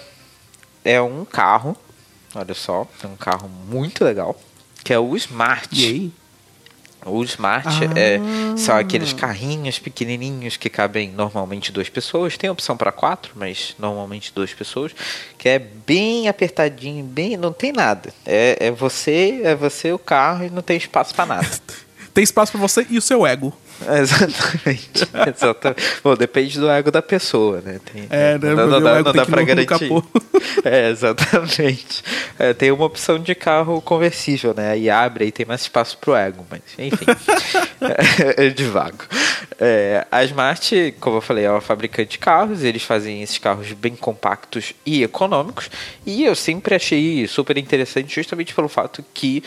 é um carro. Olha só, é um carro muito legal. Que é o Smart. E aí? O Smart Ah. é, são aqueles carrinhos pequenininhos que cabem normalmente duas pessoas. Tem opção para quatro, mas normalmente duas pessoas. Que é bem apertadinho, bem, não tem nada. É, é você, é você o carro e não tem espaço para nada. Tem espaço pra você e o seu ego. Exatamente. Exatamente. Bom, depende do ego da pessoa, né? Tem, É, né? Não, não não tem dá no garantir. É, exatamente. É, tem uma opção de carro conversível, né? Aí abre, aí tem mais espaço pro ego, mas enfim. é, devago. É, a Smart, como eu falei, é uma fabricante de carros. Eles fazem esses carros bem compactos e econômicos. E eu sempre achei super interessante, justamente pelo fato que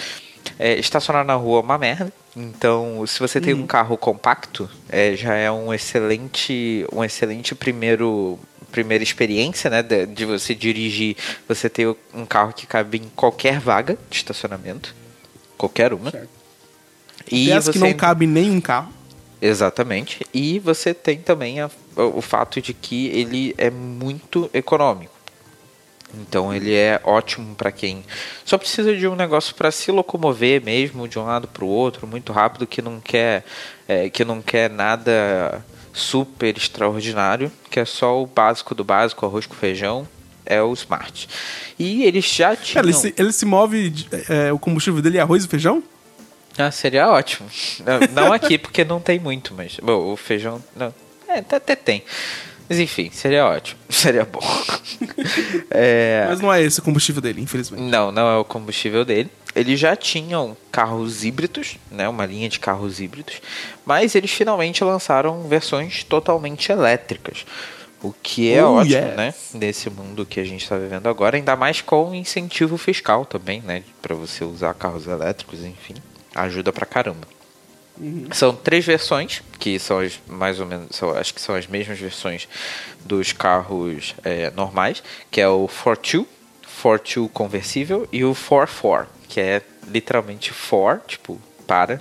é, estacionar na rua é uma merda. Então, se você tem um carro compacto, é, já é um excelente, um excelente primeiro primeira experiência, né, de, de você dirigir, você ter um carro que cabe em qualquer vaga de estacionamento, qualquer uma. Certo. E Peças que não cabe nem um carro. Exatamente. E você tem também a- o fato de que ele é muito econômico. Então ele é ótimo para quem só precisa de um negócio para se locomover mesmo de um lado para o outro muito rápido que não quer é, que não quer nada super extraordinário que é só o básico do básico arroz com feijão é o Smart e eles já tinham Ele, se, ele se move, é, o combustível dele é arroz e feijão? Ah, seria ótimo. Não, não aqui, porque não tem muito, mas. Bom, o feijão. Não. É, até, até tem. Mas enfim, seria ótimo. Seria bom. É, Mas não é esse o combustível dele, infelizmente. não, não é o combustível dele. Eles já tinham carros híbridos, né, uma linha de carros híbridos, mas eles finalmente lançaram versões totalmente elétricas. O que é Oh, ótimo, yes. né? Nesse mundo que a gente está vivendo agora, ainda mais com incentivo fiscal também, né? Para você usar carros elétricos, enfim. Ajuda pra caramba. São três versões, que são as, mais ou menos, são, acho que são as mesmas versões dos carros é, normais, que é o 42, 42 conversível e o 44, que é literalmente for, tipo, para,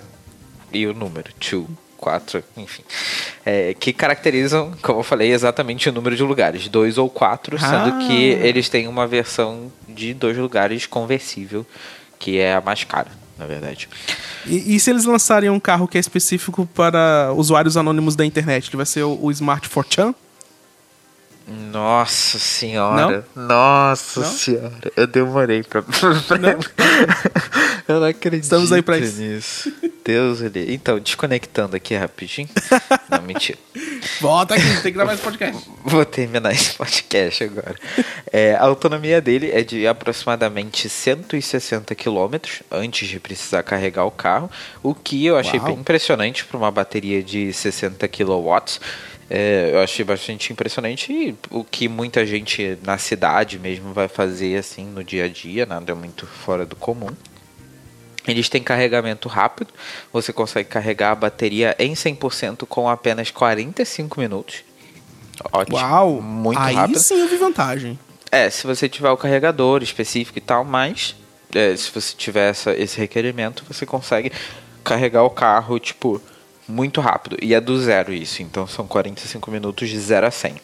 e o número, 2, 4, enfim. É, que caracterizam, como eu falei, exatamente o número de lugares, dois ou quatro, sendo Ah. que eles têm uma versão de dois lugares conversível, que é a mais cara, na verdade. E, e se eles lançarem um carro que é específico para usuários anônimos da internet? Ele vai ser o, o Smart Fortran? Nossa senhora. Nossa Não? senhora. Eu demorei pra. pra- Eu não acredito Estamos aí pra isso. nisso. Deus ele. Então, desconectando aqui rapidinho. Não, mentira. Volta aqui, tem que gravar esse podcast. Vou terminar esse podcast agora. É, a autonomia dele é de aproximadamente 160 km antes de precisar carregar o carro, o que eu achei Uau. bem impressionante para uma bateria de 60 kW. É, eu achei bastante impressionante e o que muita gente na cidade mesmo vai fazer assim no dia a dia, nada muito fora do comum. Eles têm carregamento rápido, você consegue carregar a bateria em 100% com apenas 45 minutos. Ótimo. Uau! Muito Aí rápido. sim eu vi vantagem. É, se você tiver o carregador específico e tal, mas é, se você tiver essa, esse requerimento, você consegue carregar o carro, tipo, muito rápido. E é do zero isso, então são 45 minutos de 0 a 100. O que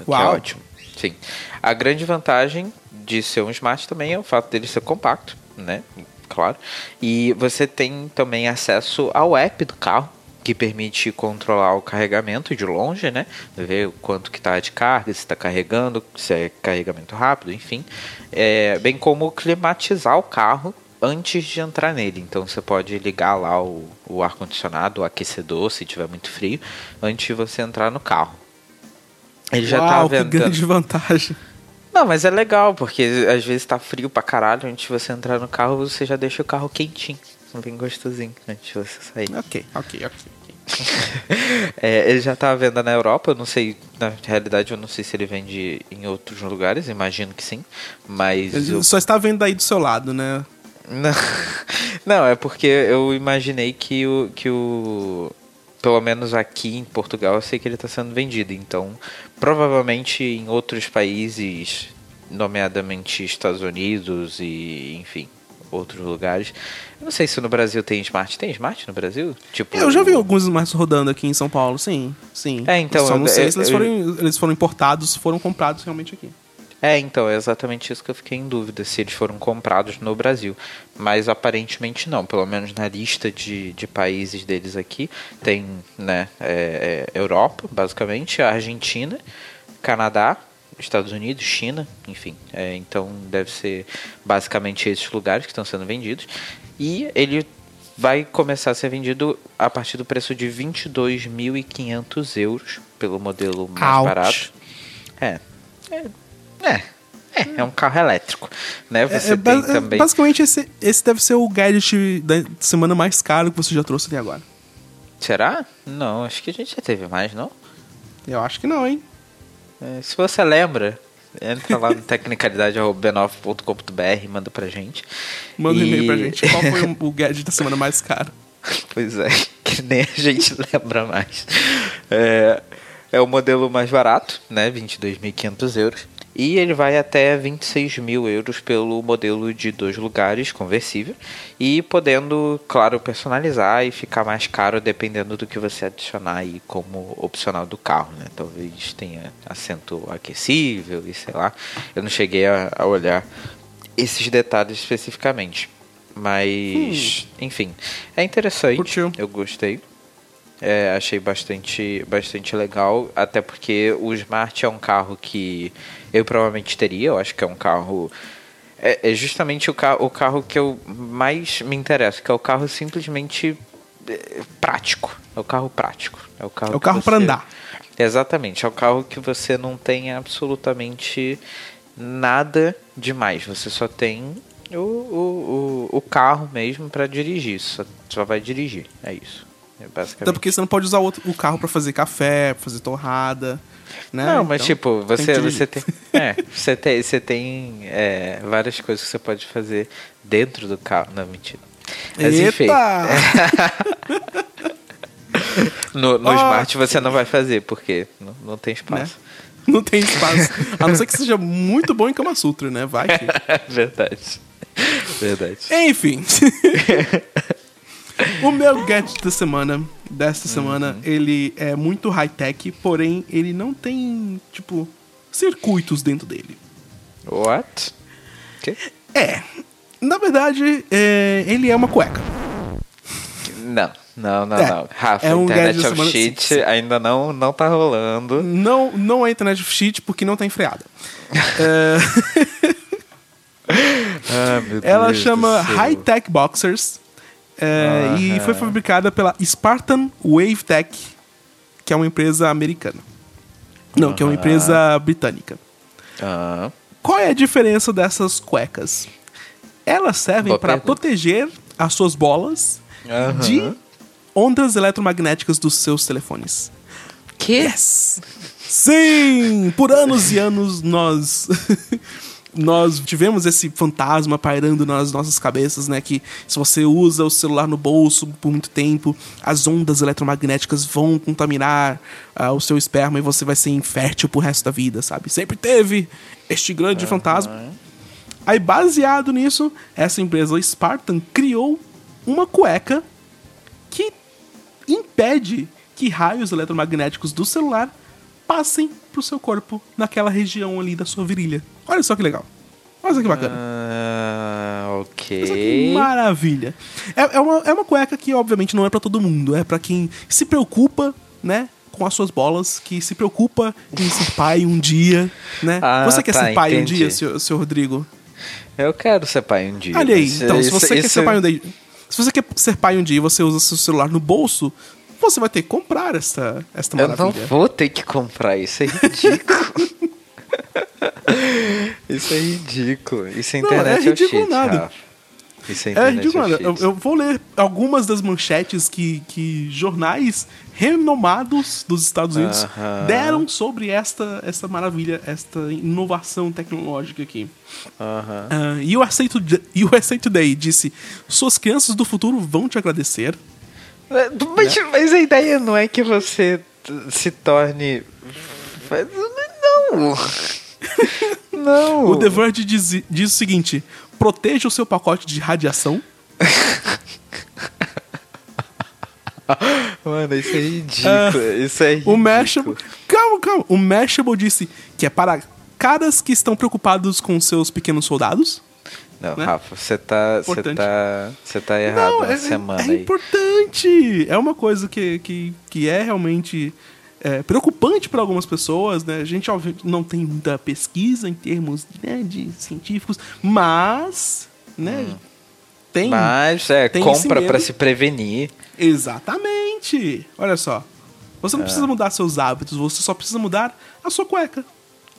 é Uau. ótimo. Sim. A grande vantagem de ser um Smart também é o fato dele ser compacto, né? Claro. E você tem também acesso ao app do carro, que permite controlar o carregamento de longe, né? Ver o quanto que tá de carga, se está carregando, se é carregamento rápido, enfim. É, bem como climatizar o carro antes de entrar nele. Então você pode ligar lá o, o ar-condicionado, o aquecedor, se tiver muito frio, antes de você entrar no carro. Ele já tá Uau, que ventando. grande vantagem. Não, mas é legal, porque às vezes tá frio pra caralho, antes de você entrar no carro, você já deixa o carro quentinho. Bem gostosinho antes de você sair. Ok, ok, ok. É, ele já tá à venda na Europa, eu não sei, na realidade eu não sei se ele vende em outros lugares, imagino que sim, mas Ele eu- só está vendo aí do seu lado, né? não, não, é porque eu imaginei que o, que o pelo menos aqui em Portugal eu sei que ele está sendo vendido, então provavelmente em outros países, nomeadamente Estados Unidos e enfim outros lugares. Eu não sei se no Brasil tem smart. Tem smart no Brasil? Tipo, Eu já vi alguns mais rodando aqui em São Paulo, sim, sim. É, então, Só não eu- sei eu- se eles eu- foram, eles foram importados, foram comprados realmente aqui. É, então, é exatamente isso que eu fiquei em dúvida, se eles foram comprados no Brasil. Mas aparentemente não, pelo menos na lista de, de países deles aqui, tem, né, é, é, Europa, basicamente, a Argentina, Canadá, Estados Unidos, China, enfim. É, então deve ser basicamente esses lugares que estão sendo vendidos. E ele vai começar a ser vendido a partir do preço de 22.500 euros pelo modelo mais Ouch. barato. É. É. É. É, é um carro elétrico, né? Você É, é, tem também. Basicamente, esse, esse deve ser o gadget da semana mais caro que você já trouxe até agora. Será? Não, acho que a gente já teve mais, não? Eu acho que não, hein? É, se você lembra, entra lá no tecnicalidade.b9.com.br e manda pra gente. Manda um E- e-mail pra gente. Qual foi o, o gadget da semana mais caro? Pois é, que nem a gente lembra mais. É, é o modelo mais barato, né? 22.500 euros. E ele vai até 26 mil euros pelo modelo de dois lugares conversível. E podendo, claro, personalizar e ficar mais caro dependendo do que você adicionar aí como opcional do carro, né? Talvez tenha assento aquecível e sei lá. Eu não cheguei a, a olhar esses detalhes especificamente. Mas, enfim, é interessante. Curtiu. Eu gostei. É, achei bastante, bastante legal, até porque o Smart é um carro que eu provavelmente teria. Eu acho que é um carro. É, é justamente o, ca o carro que eu mais me interessa, que é o carro simplesmente é, prático. É o carro prático. É o carro, É o carro pra você- andar. Exatamente, é o carro que você não tem absolutamente nada demais. Você só tem o, o, o, o carro mesmo para dirigir. Só, só vai dirigir. É isso. É Até basicamente. porque você não pode usar o, outro- o carro pra fazer café, pra fazer torrada, né? Não, mas Então, tipo, tem você, que você dirigir. tem. É, você tem, você tem é, várias coisas que você pode fazer dentro do carro. Não, mentira. Mas enfim. Eita! No, no Ó. Smart você não vai fazer, porque não, não tem espaço. Não tem espaço. A não ser que seja muito bom em Kama Sutra, né? Vai que... Verdade. Verdade. Enfim. o meu gadget da semana, desta Uhum. semana, ele é muito high-tech, porém ele não tem, tipo, circuitos dentro dele. What? Que? É. Na verdade, é, ele é uma cueca. Não, não, não, É, não. Rafa, é um Internet of semana- Shit ainda não, não tá rolando. Não, não é internet of shit porque não tem freada. É, Ah, meu ela Deus chama. High Tech Boxers é, e foi fabricada pela Spartan Wave Tech, que é uma empresa americana. Não, que é uma empresa britânica. Ah, Qual é a diferença dessas cuecas? Elas servem para proteger as suas bolas de ondas eletromagnéticas dos seus telefones. que? Yes! Sim! Por anos e anos nós nós tivemos esse fantasma pairando nas nossas cabeças, né, que se você usa o celular no bolso por muito tempo, as ondas eletromagnéticas vão contaminar ah, o seu esperma e você vai ser infértil pro resto da vida, sabe? Sempre teve este grande fantasma. Aí, baseado nisso, essa empresa Spartan criou uma cueca que impede que raios eletromagnéticos do celular passem pro seu corpo naquela região ali da sua virilha. Olha só que legal. Olha só que bacana. Ah, Olha só que ok. maravilha. É, é, uma, é uma cueca que, obviamente, não é pra todo mundo. É pra quem se preocupa, né? Com as suas bolas, que se preocupa em ser pai um dia, né? Ah, Você quer tá, ser pai um entendi. dia, seu, seu Rodrigo? Eu quero ser pai um dia. Olha aí, então, se isso- você quer isso- ser pai um dia. Se você quer ser pai um dia e você usa seu celular no bolso, você vai ter que comprar esta, esta Eu não maravilha. vou ter que comprar, isso é ridículo. isso é ridículo. Isso é Não, internet é é, ridículo shit, nada. Rafa. Isso é É internet ridículo. nada. shit. Eu, eu vou ler algumas das manchetes que, que jornais renomados dos Estados Unidos Aham. deram sobre esta, esta maravilha, esta inovação tecnológica aqui. Aham. Uh, USA, Today, USA Today disse: Suas crianças do futuro vão te agradecer. Mas, mas a ideia não é que você se torne. Não! Não! O The Verge diz, diz o seguinte: proteja o seu pacote de radiação. Mano, isso é ridículo. isso é ridículo. O Mashable. Calma, calma. O Mashable disse que é para caras que estão preocupados com seus pequenos soldados. Não, né? Rafa, você tá, você tá, você tá errado Não, é, semana é aí. importante. É uma coisa que, que, que é realmente é, preocupante para algumas pessoas, né? A gente obviamente, não tem muita pesquisa em termos né, de científicos, mas, né? Tem. Hum. Mas é, tem compra pra se prevenir. Exatamente. Olha só. Você não É. precisa mudar seus hábitos, você só precisa mudar a sua cueca.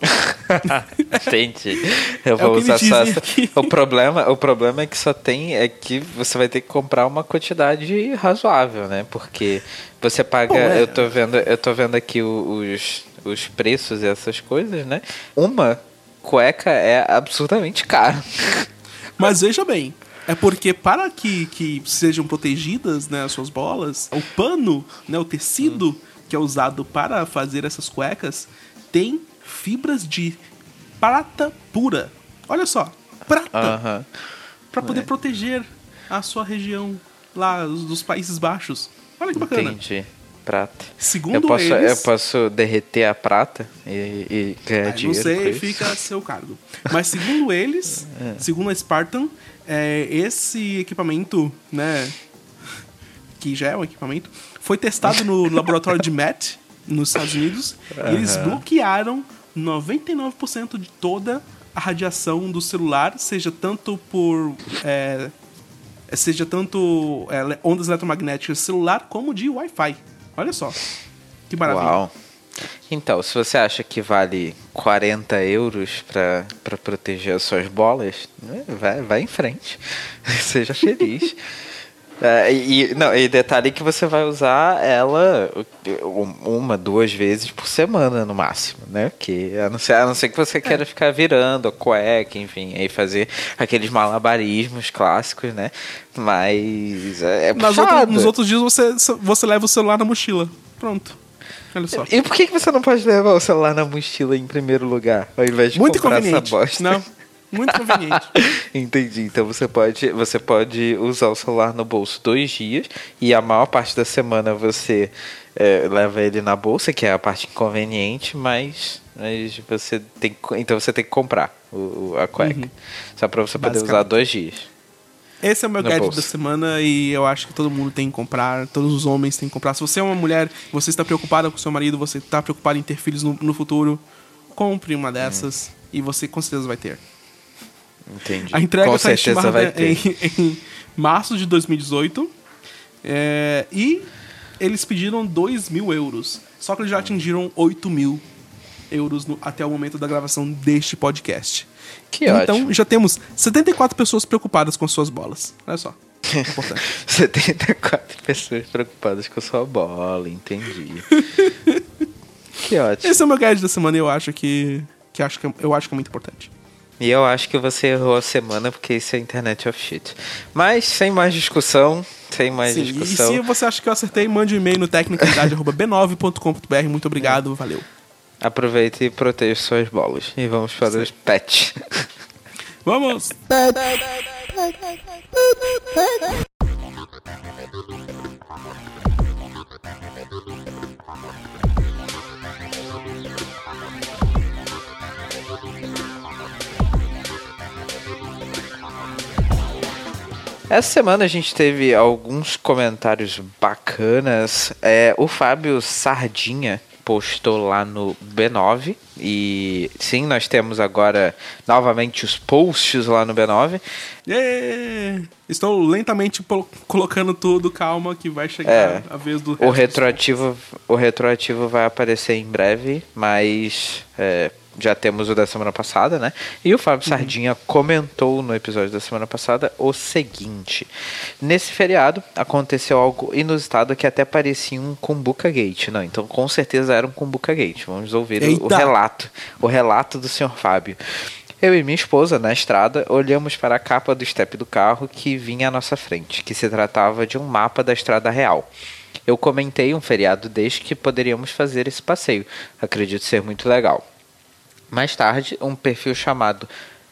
Entendi. Eu É o vou que usar só essa-. O problema, o problema é que só tem é que você vai ter que comprar uma quantidade razoável, né? Porque você paga, Bom, é. eu tô vendo, eu tô vendo aqui os, os preços e essas coisas, né? Uma cueca é absurdamente caro. Mas veja bem, é porque para que, que sejam protegidas né, as suas bolas, o pano, né, o tecido Hum. que é usado para fazer essas cuecas tem fibras de prata pura. Olha só, prata. Aham. Para poder É. proteger a sua região lá os- dos Países Baixos. Olha que bacana. Entendi. Prata. Segundo eu posso, eles- eu posso derreter a prata e, e ganhar Ah, não dinheiro. com sei, fica a seu cargo. Mas segundo eles, segundo a Spartan, é, esse equipamento, né, que já é um equipamento, foi testado no laboratório de Met, nos Estados Unidos, e eles bloquearam 99% de toda a radiação do celular, seja tanto por... é, seja tanto é, ondas eletromagnéticas celular como de Wi-Fi. Olha só. Que maravilha. Uau. Então, se você acha que vale 40 euros pra proteger as suas bolas, né, vai, vai em frente. Seja feliz. É, e, não, e detalhe que você vai usar ela um- uma, duas vezes por semana no máximo, né? Que, a, não ser, a não ser que você queira ficar virando a cueca, enfim, aí fazer aqueles malabarismos clássicos, né? Mas é, é Nas nos outros dias você, você leva o celular na mochila. Pronto. Olha só. E por que, que você não pode levar o celular na mochila em primeiro lugar, ao invés de Muito comprar essa conveniente. bosta? Não, muito conveniente. Entendi. Então você pode, você pode usar o celular no bolso dois dias e a maior parte da semana você é, leva ele na bolsa, que é a parte inconveniente, mas, mas você tem que- então você tem que comprar o, o- a cueca. Só pra você poder usar dois dias. Esse é o meu No gadget bolso. da semana e eu acho que todo mundo tem que comprar, todos os homens têm que comprar. Se você é uma mulher, você está preocupada com seu marido, você está preocupada em ter filhos no, no futuro, compre uma dessas e você com certeza vai ter. Entendi. A entrega Com está estimada vai ter. em, em março de 2018 é, e eles pediram 2 mil euros. Só que eles já atingiram 8 mil euros no- até o momento da gravação deste podcast. Que então ótimo. já temos 74 pessoas preocupadas com suas bolas. Olha só. Importante. 74 pessoas preocupadas com sua bola, entendi. que ótimo. Esse é o meu gadget da semana e eu acho que, que, acho que é- eu acho que é muito importante. E eu acho que você errou a semana porque isso é internet of shit. Mas sem mais discussão, sem mais Sim, e discussão. se você acha que eu acertei, mande um e-mail no tecnicalidade.b9.com.br. Muito obrigado, valeu. Aproveite e proteja suas bolas. E vamos para os pets. Vamos! Essa semana a gente teve alguns comentários bacanas. É, o Fábio Sardinha postou lá no B9. E sim, nós temos agora novamente os posts lá no B9. Yeah! Estou lentamente colocando tudo, calma, que vai chegar É. a vez do O retroativo, o retroativo vai aparecer em breve, mas é, já temos o da semana passada, né? E o Fábio Sardinha comentou no episódio da semana passada o seguinte: Nesse feriado aconteceu algo inusitado que até parecia um Kumbuka Gate. Não, então com certeza era um Kumbuka Gate. Vamos ouvir o, relato, o relato do Sr. Fábio. Eu e minha esposa, na estrada, olhamos para a capa do step do carro que vinha à nossa frente, que se tratava de um mapa da estrada real. Eu comentei um feriado desde que poderíamos fazer esse passeio. Acredito ser muito legal. Mais tarde, um perfil chamado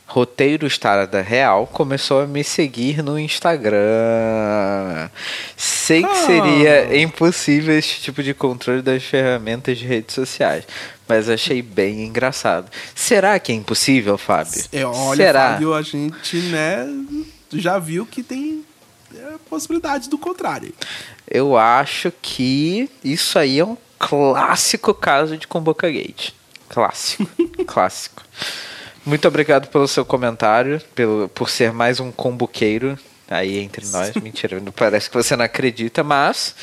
Roteiro Estrada Real começou a me seguir no Instagram. Sei que Ah. seria impossível esse tipo de controle das ferramentas de redes sociais, mas achei bem engraçado. Será que é impossível, Fábio? É, olha, Será? Fábio, a gente, né, já viu que tem é, possibilidades do contrário. Eu acho que isso aí é um clássico caso de Convoca Gate. Clássico. clássico. Muito obrigado pelo seu comentário, pelo, por ser mais um combuqueiro aí entre nós. Mentira, parece que você não acredita, mas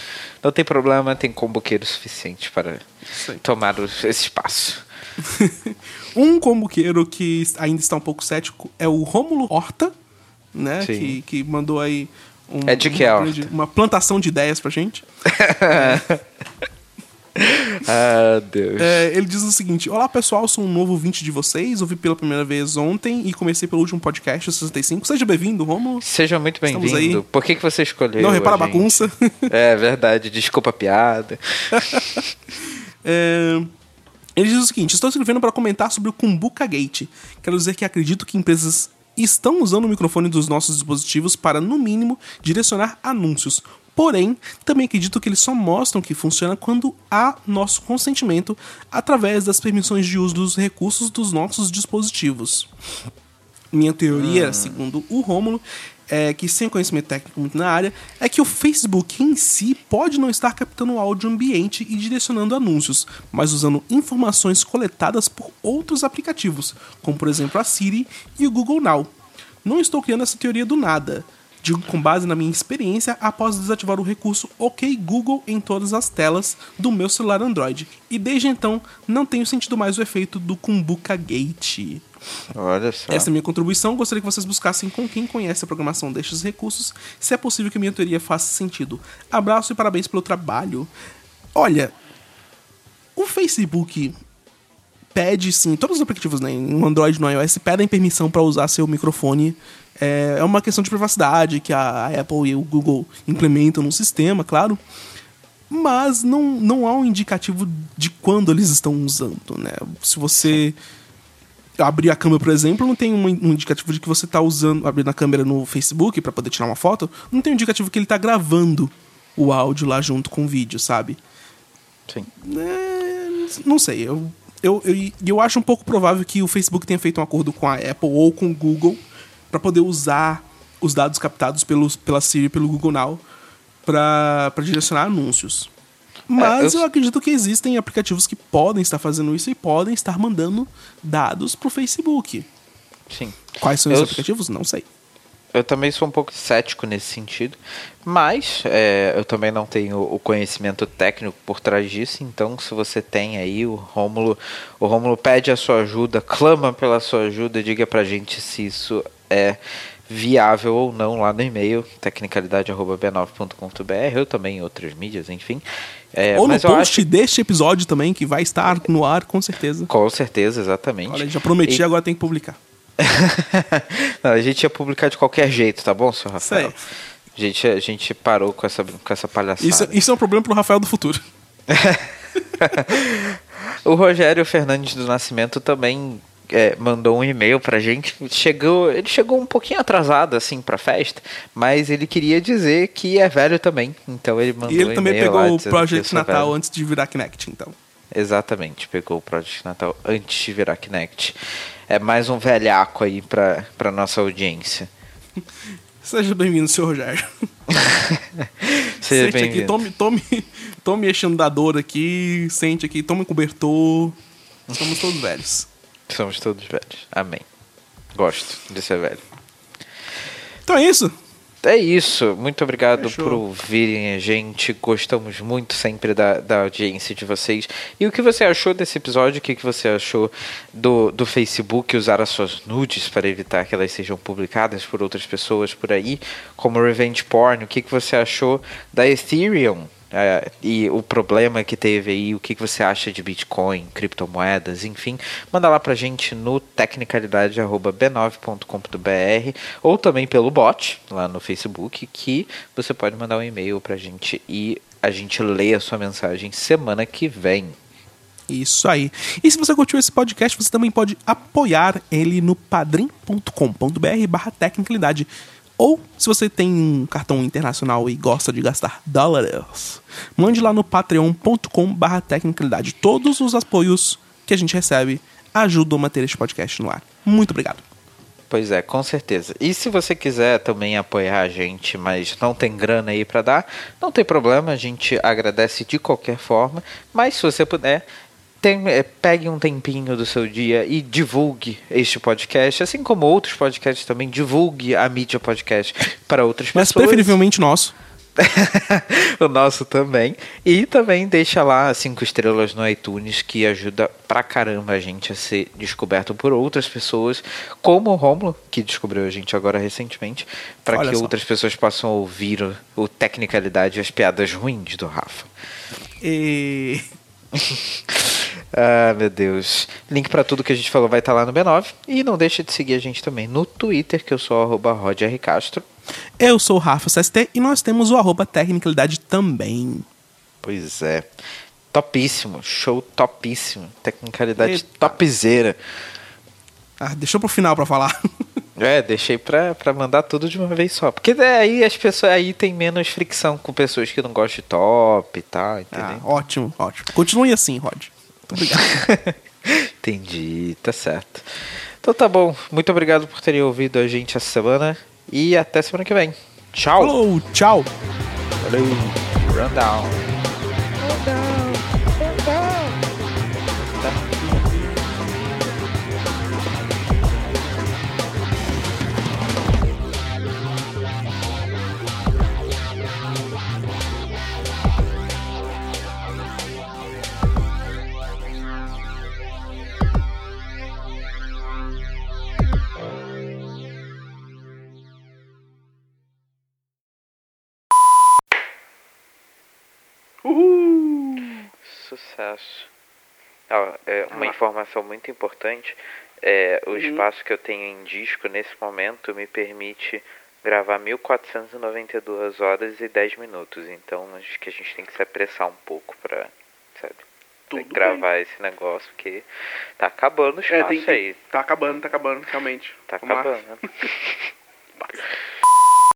não tem problema, tem combuqueiro suficiente para tomar o- esse espaço. Um combuqueiro que ainda está um pouco cético é o Rômulo Horta, né? Sim. Que, que mandou aí um- É de que uma, grande- uma plantação de ideias pra gente. Ah, Deus. É, ele diz o seguinte: Olá pessoal, sou um novo ouvinte de vocês. Ouvi pela primeira vez ontem e comecei pelo último podcast, o 65. Seja bem-vindo, Rômulo. Seja muito bem-vindo. Por que, que você escolheu? Não repara a gente? bagunça. É verdade, desculpa a piada. É, Ele diz o seguinte: Estou escrevendo para comentar sobre o Kumbuka Gate. Quero dizer que acredito que empresas estão usando o microfone dos nossos dispositivos para, no mínimo, direcionar anúncios. Porém, também acredito que eles só mostram que funciona quando há nosso consentimento através das permissões de uso dos recursos dos nossos dispositivos. Minha teoria, segundo o Rômulo, é que sem conhecimento técnico muito na área, é que o Facebook em si pode não estar captando o áudio ambiente e direcionando anúncios, mas usando informações coletadas por outros aplicativos, como por exemplo a Siri e o Google Now. Não estou criando essa teoria do nada. Digo com base na minha experiência após desativar o recurso OK Google em todas as telas do meu celular Android. E desde então não tenho sentido mais o efeito do Kumbuka Gate. Olha só. Essa é a minha contribuição. Gostaria que vocês buscassem com quem conhece a programação destes recursos, se é possível que minha teoria faça sentido. Abraço e parabéns pelo trabalho. Olha, o Facebook pede sim, todos os aplicativos né, no Android e no iOS pedem permissão para usar seu microfone. É, é uma questão de privacidade que a Apple e o Google implementam no sistema, claro. Mas não, não há um indicativo de quando eles estão usando, né? Se você abrir a câmera, por exemplo, não tem um, um indicativo de que você está usando, abrindo a câmera no Facebook para poder tirar uma foto, não tem um indicativo que ele está gravando o áudio lá junto com o vídeo, sabe? Sim. É, não sei, eu, eu, eu, eu acho um pouco provável que o Facebook tenha feito um acordo com a Apple ou com o Google para poder usar os dados captados pelos, pela Siri pelo Google Now para direcionar anúncios. Mas É, eu- eu acredito que existem aplicativos que podem estar fazendo isso e podem estar mandando dados pro Facebook. Sim. Quais são Eu esses aplicativos? Não sei. Eu também sou um pouco cético nesse sentido, mas é, eu também não tenho o conhecimento técnico por trás disso, então se você tem aí o Rômulo, o Rômulo pede a sua ajuda, clama pela sua ajuda, diga pra gente se isso é viável ou não lá no e-mail, tecnicalidade.b9.com.br, ou também em outras mídias, enfim. É, Ou no post acho deste episódio também, que vai estar no ar, com certeza. com certeza, exatamente. Olha, já prometi, E- agora tem que publicar. Não, a gente ia publicar de qualquer jeito, tá bom, senhor Rafael? A gente, a gente parou com essa, com essa palhaçada. Isso, isso é um problema pro Rafael do futuro. O Rogério Fernandes do Nascimento também é, mandou um e-mail pra gente. Chegou, ele chegou um pouquinho atrasado assim pra festa, mas ele queria dizer que é velho também. Então ele mandou E ele um também e-mail lá pegou o Project Natal velho. antes de virar Kinect, então. Exatamente, pegou o Project Natal antes de virar Kinect. É mais um velhaco aí pra, pra nossa audiência. Seja bem-vindo, senhor Rogério. Seja Sente aqui, bem-vindo. tome, tome, Tome mexendo da dor aqui, sente aqui, tome um cobertor. Somos todos velhos. Somos todos velhos. Amém. Gosto de ser velho. Então é isso. É isso. Muito obrigado Fechou. por ouvirem a gente. Gostamos muito sempre da, da audiência de vocês. E o que você achou desse episódio? O que, que você achou do, do Facebook usar as suas nudes para evitar que elas sejam publicadas por outras pessoas por aí? Como revenge porn. O que, que você achou da Ethereum? É, e o problema que teve aí, o que, que você acha de Bitcoin, criptomoedas, enfim, manda lá pra gente no tecnicalidade.b9.com.br ou também pelo bot lá no Facebook, que você pode mandar um e-mail pra gente e a gente lê a sua mensagem semana que vem. Isso aí. E se você curtiu esse podcast, você também pode apoiar ele no padrim.com.br barra. Ou, se você tem um cartão internacional e gosta de gastar dólares, mande lá no patreon.com barra tecnicalidade. Todos os apoios que a gente recebe ajudam a manter este podcast no ar. Muito obrigado. Pois é, com certeza. E se você quiser também apoiar a gente, mas não tem grana aí pra dar, não tem problema, a gente agradece de qualquer forma. Mas se você puder, tem- eh, pegue um tempinho do seu dia e divulgue este podcast, assim como outros podcasts também, divulgue a mídia podcast para outras Mas pessoas. preferivelmente nosso. o nosso também. E também deixa lá cinco estrelas no iTunes, que ajuda pra caramba a gente a ser descoberto por outras pessoas, como o Romulo, que descobriu a gente agora recentemente, para que só. outras pessoas possam ouvir o, o Tecnicalidade e as piadas ruins do Rafa. E... Ah, meu Deus. Link pra tudo que a gente falou vai estar lá no B9. E não deixa de seguir a gente também no Twitter, que eu sou arroba rodrcastro. Eu sou o Rafa CST e nós temos o arroba tecnicalidade também. Pois é. Topíssimo. Show topíssimo. Tecnicalidade Eita. topzera. Ah, deixou pro final pra falar. É, deixei pra, pra mandar tudo de uma vez só. Porque daí as pessoas aí tem menos fricção com pessoas que não gostam de top e tal, Ah, entendeu? ótimo, ótimo. Continue assim, Rod. Muito obrigado. Entendi, tá certo. Então tá bom. Muito obrigado por terem ouvido a gente essa semana. E até semana que vem. Tchau. Falou, tchau. Valeu. Rundown. Ó, é, uma informação muito importante é o espaço que eu tenho em disco nesse momento me permite gravar 1492 horas e 10 minutos. Então acho que a gente tem que se apressar um pouco Tudo gravar esse negócio, porque tá acabando o espaço É, tem aí. Tá acabando, tá acabando, realmente. Tá Vamos acabando.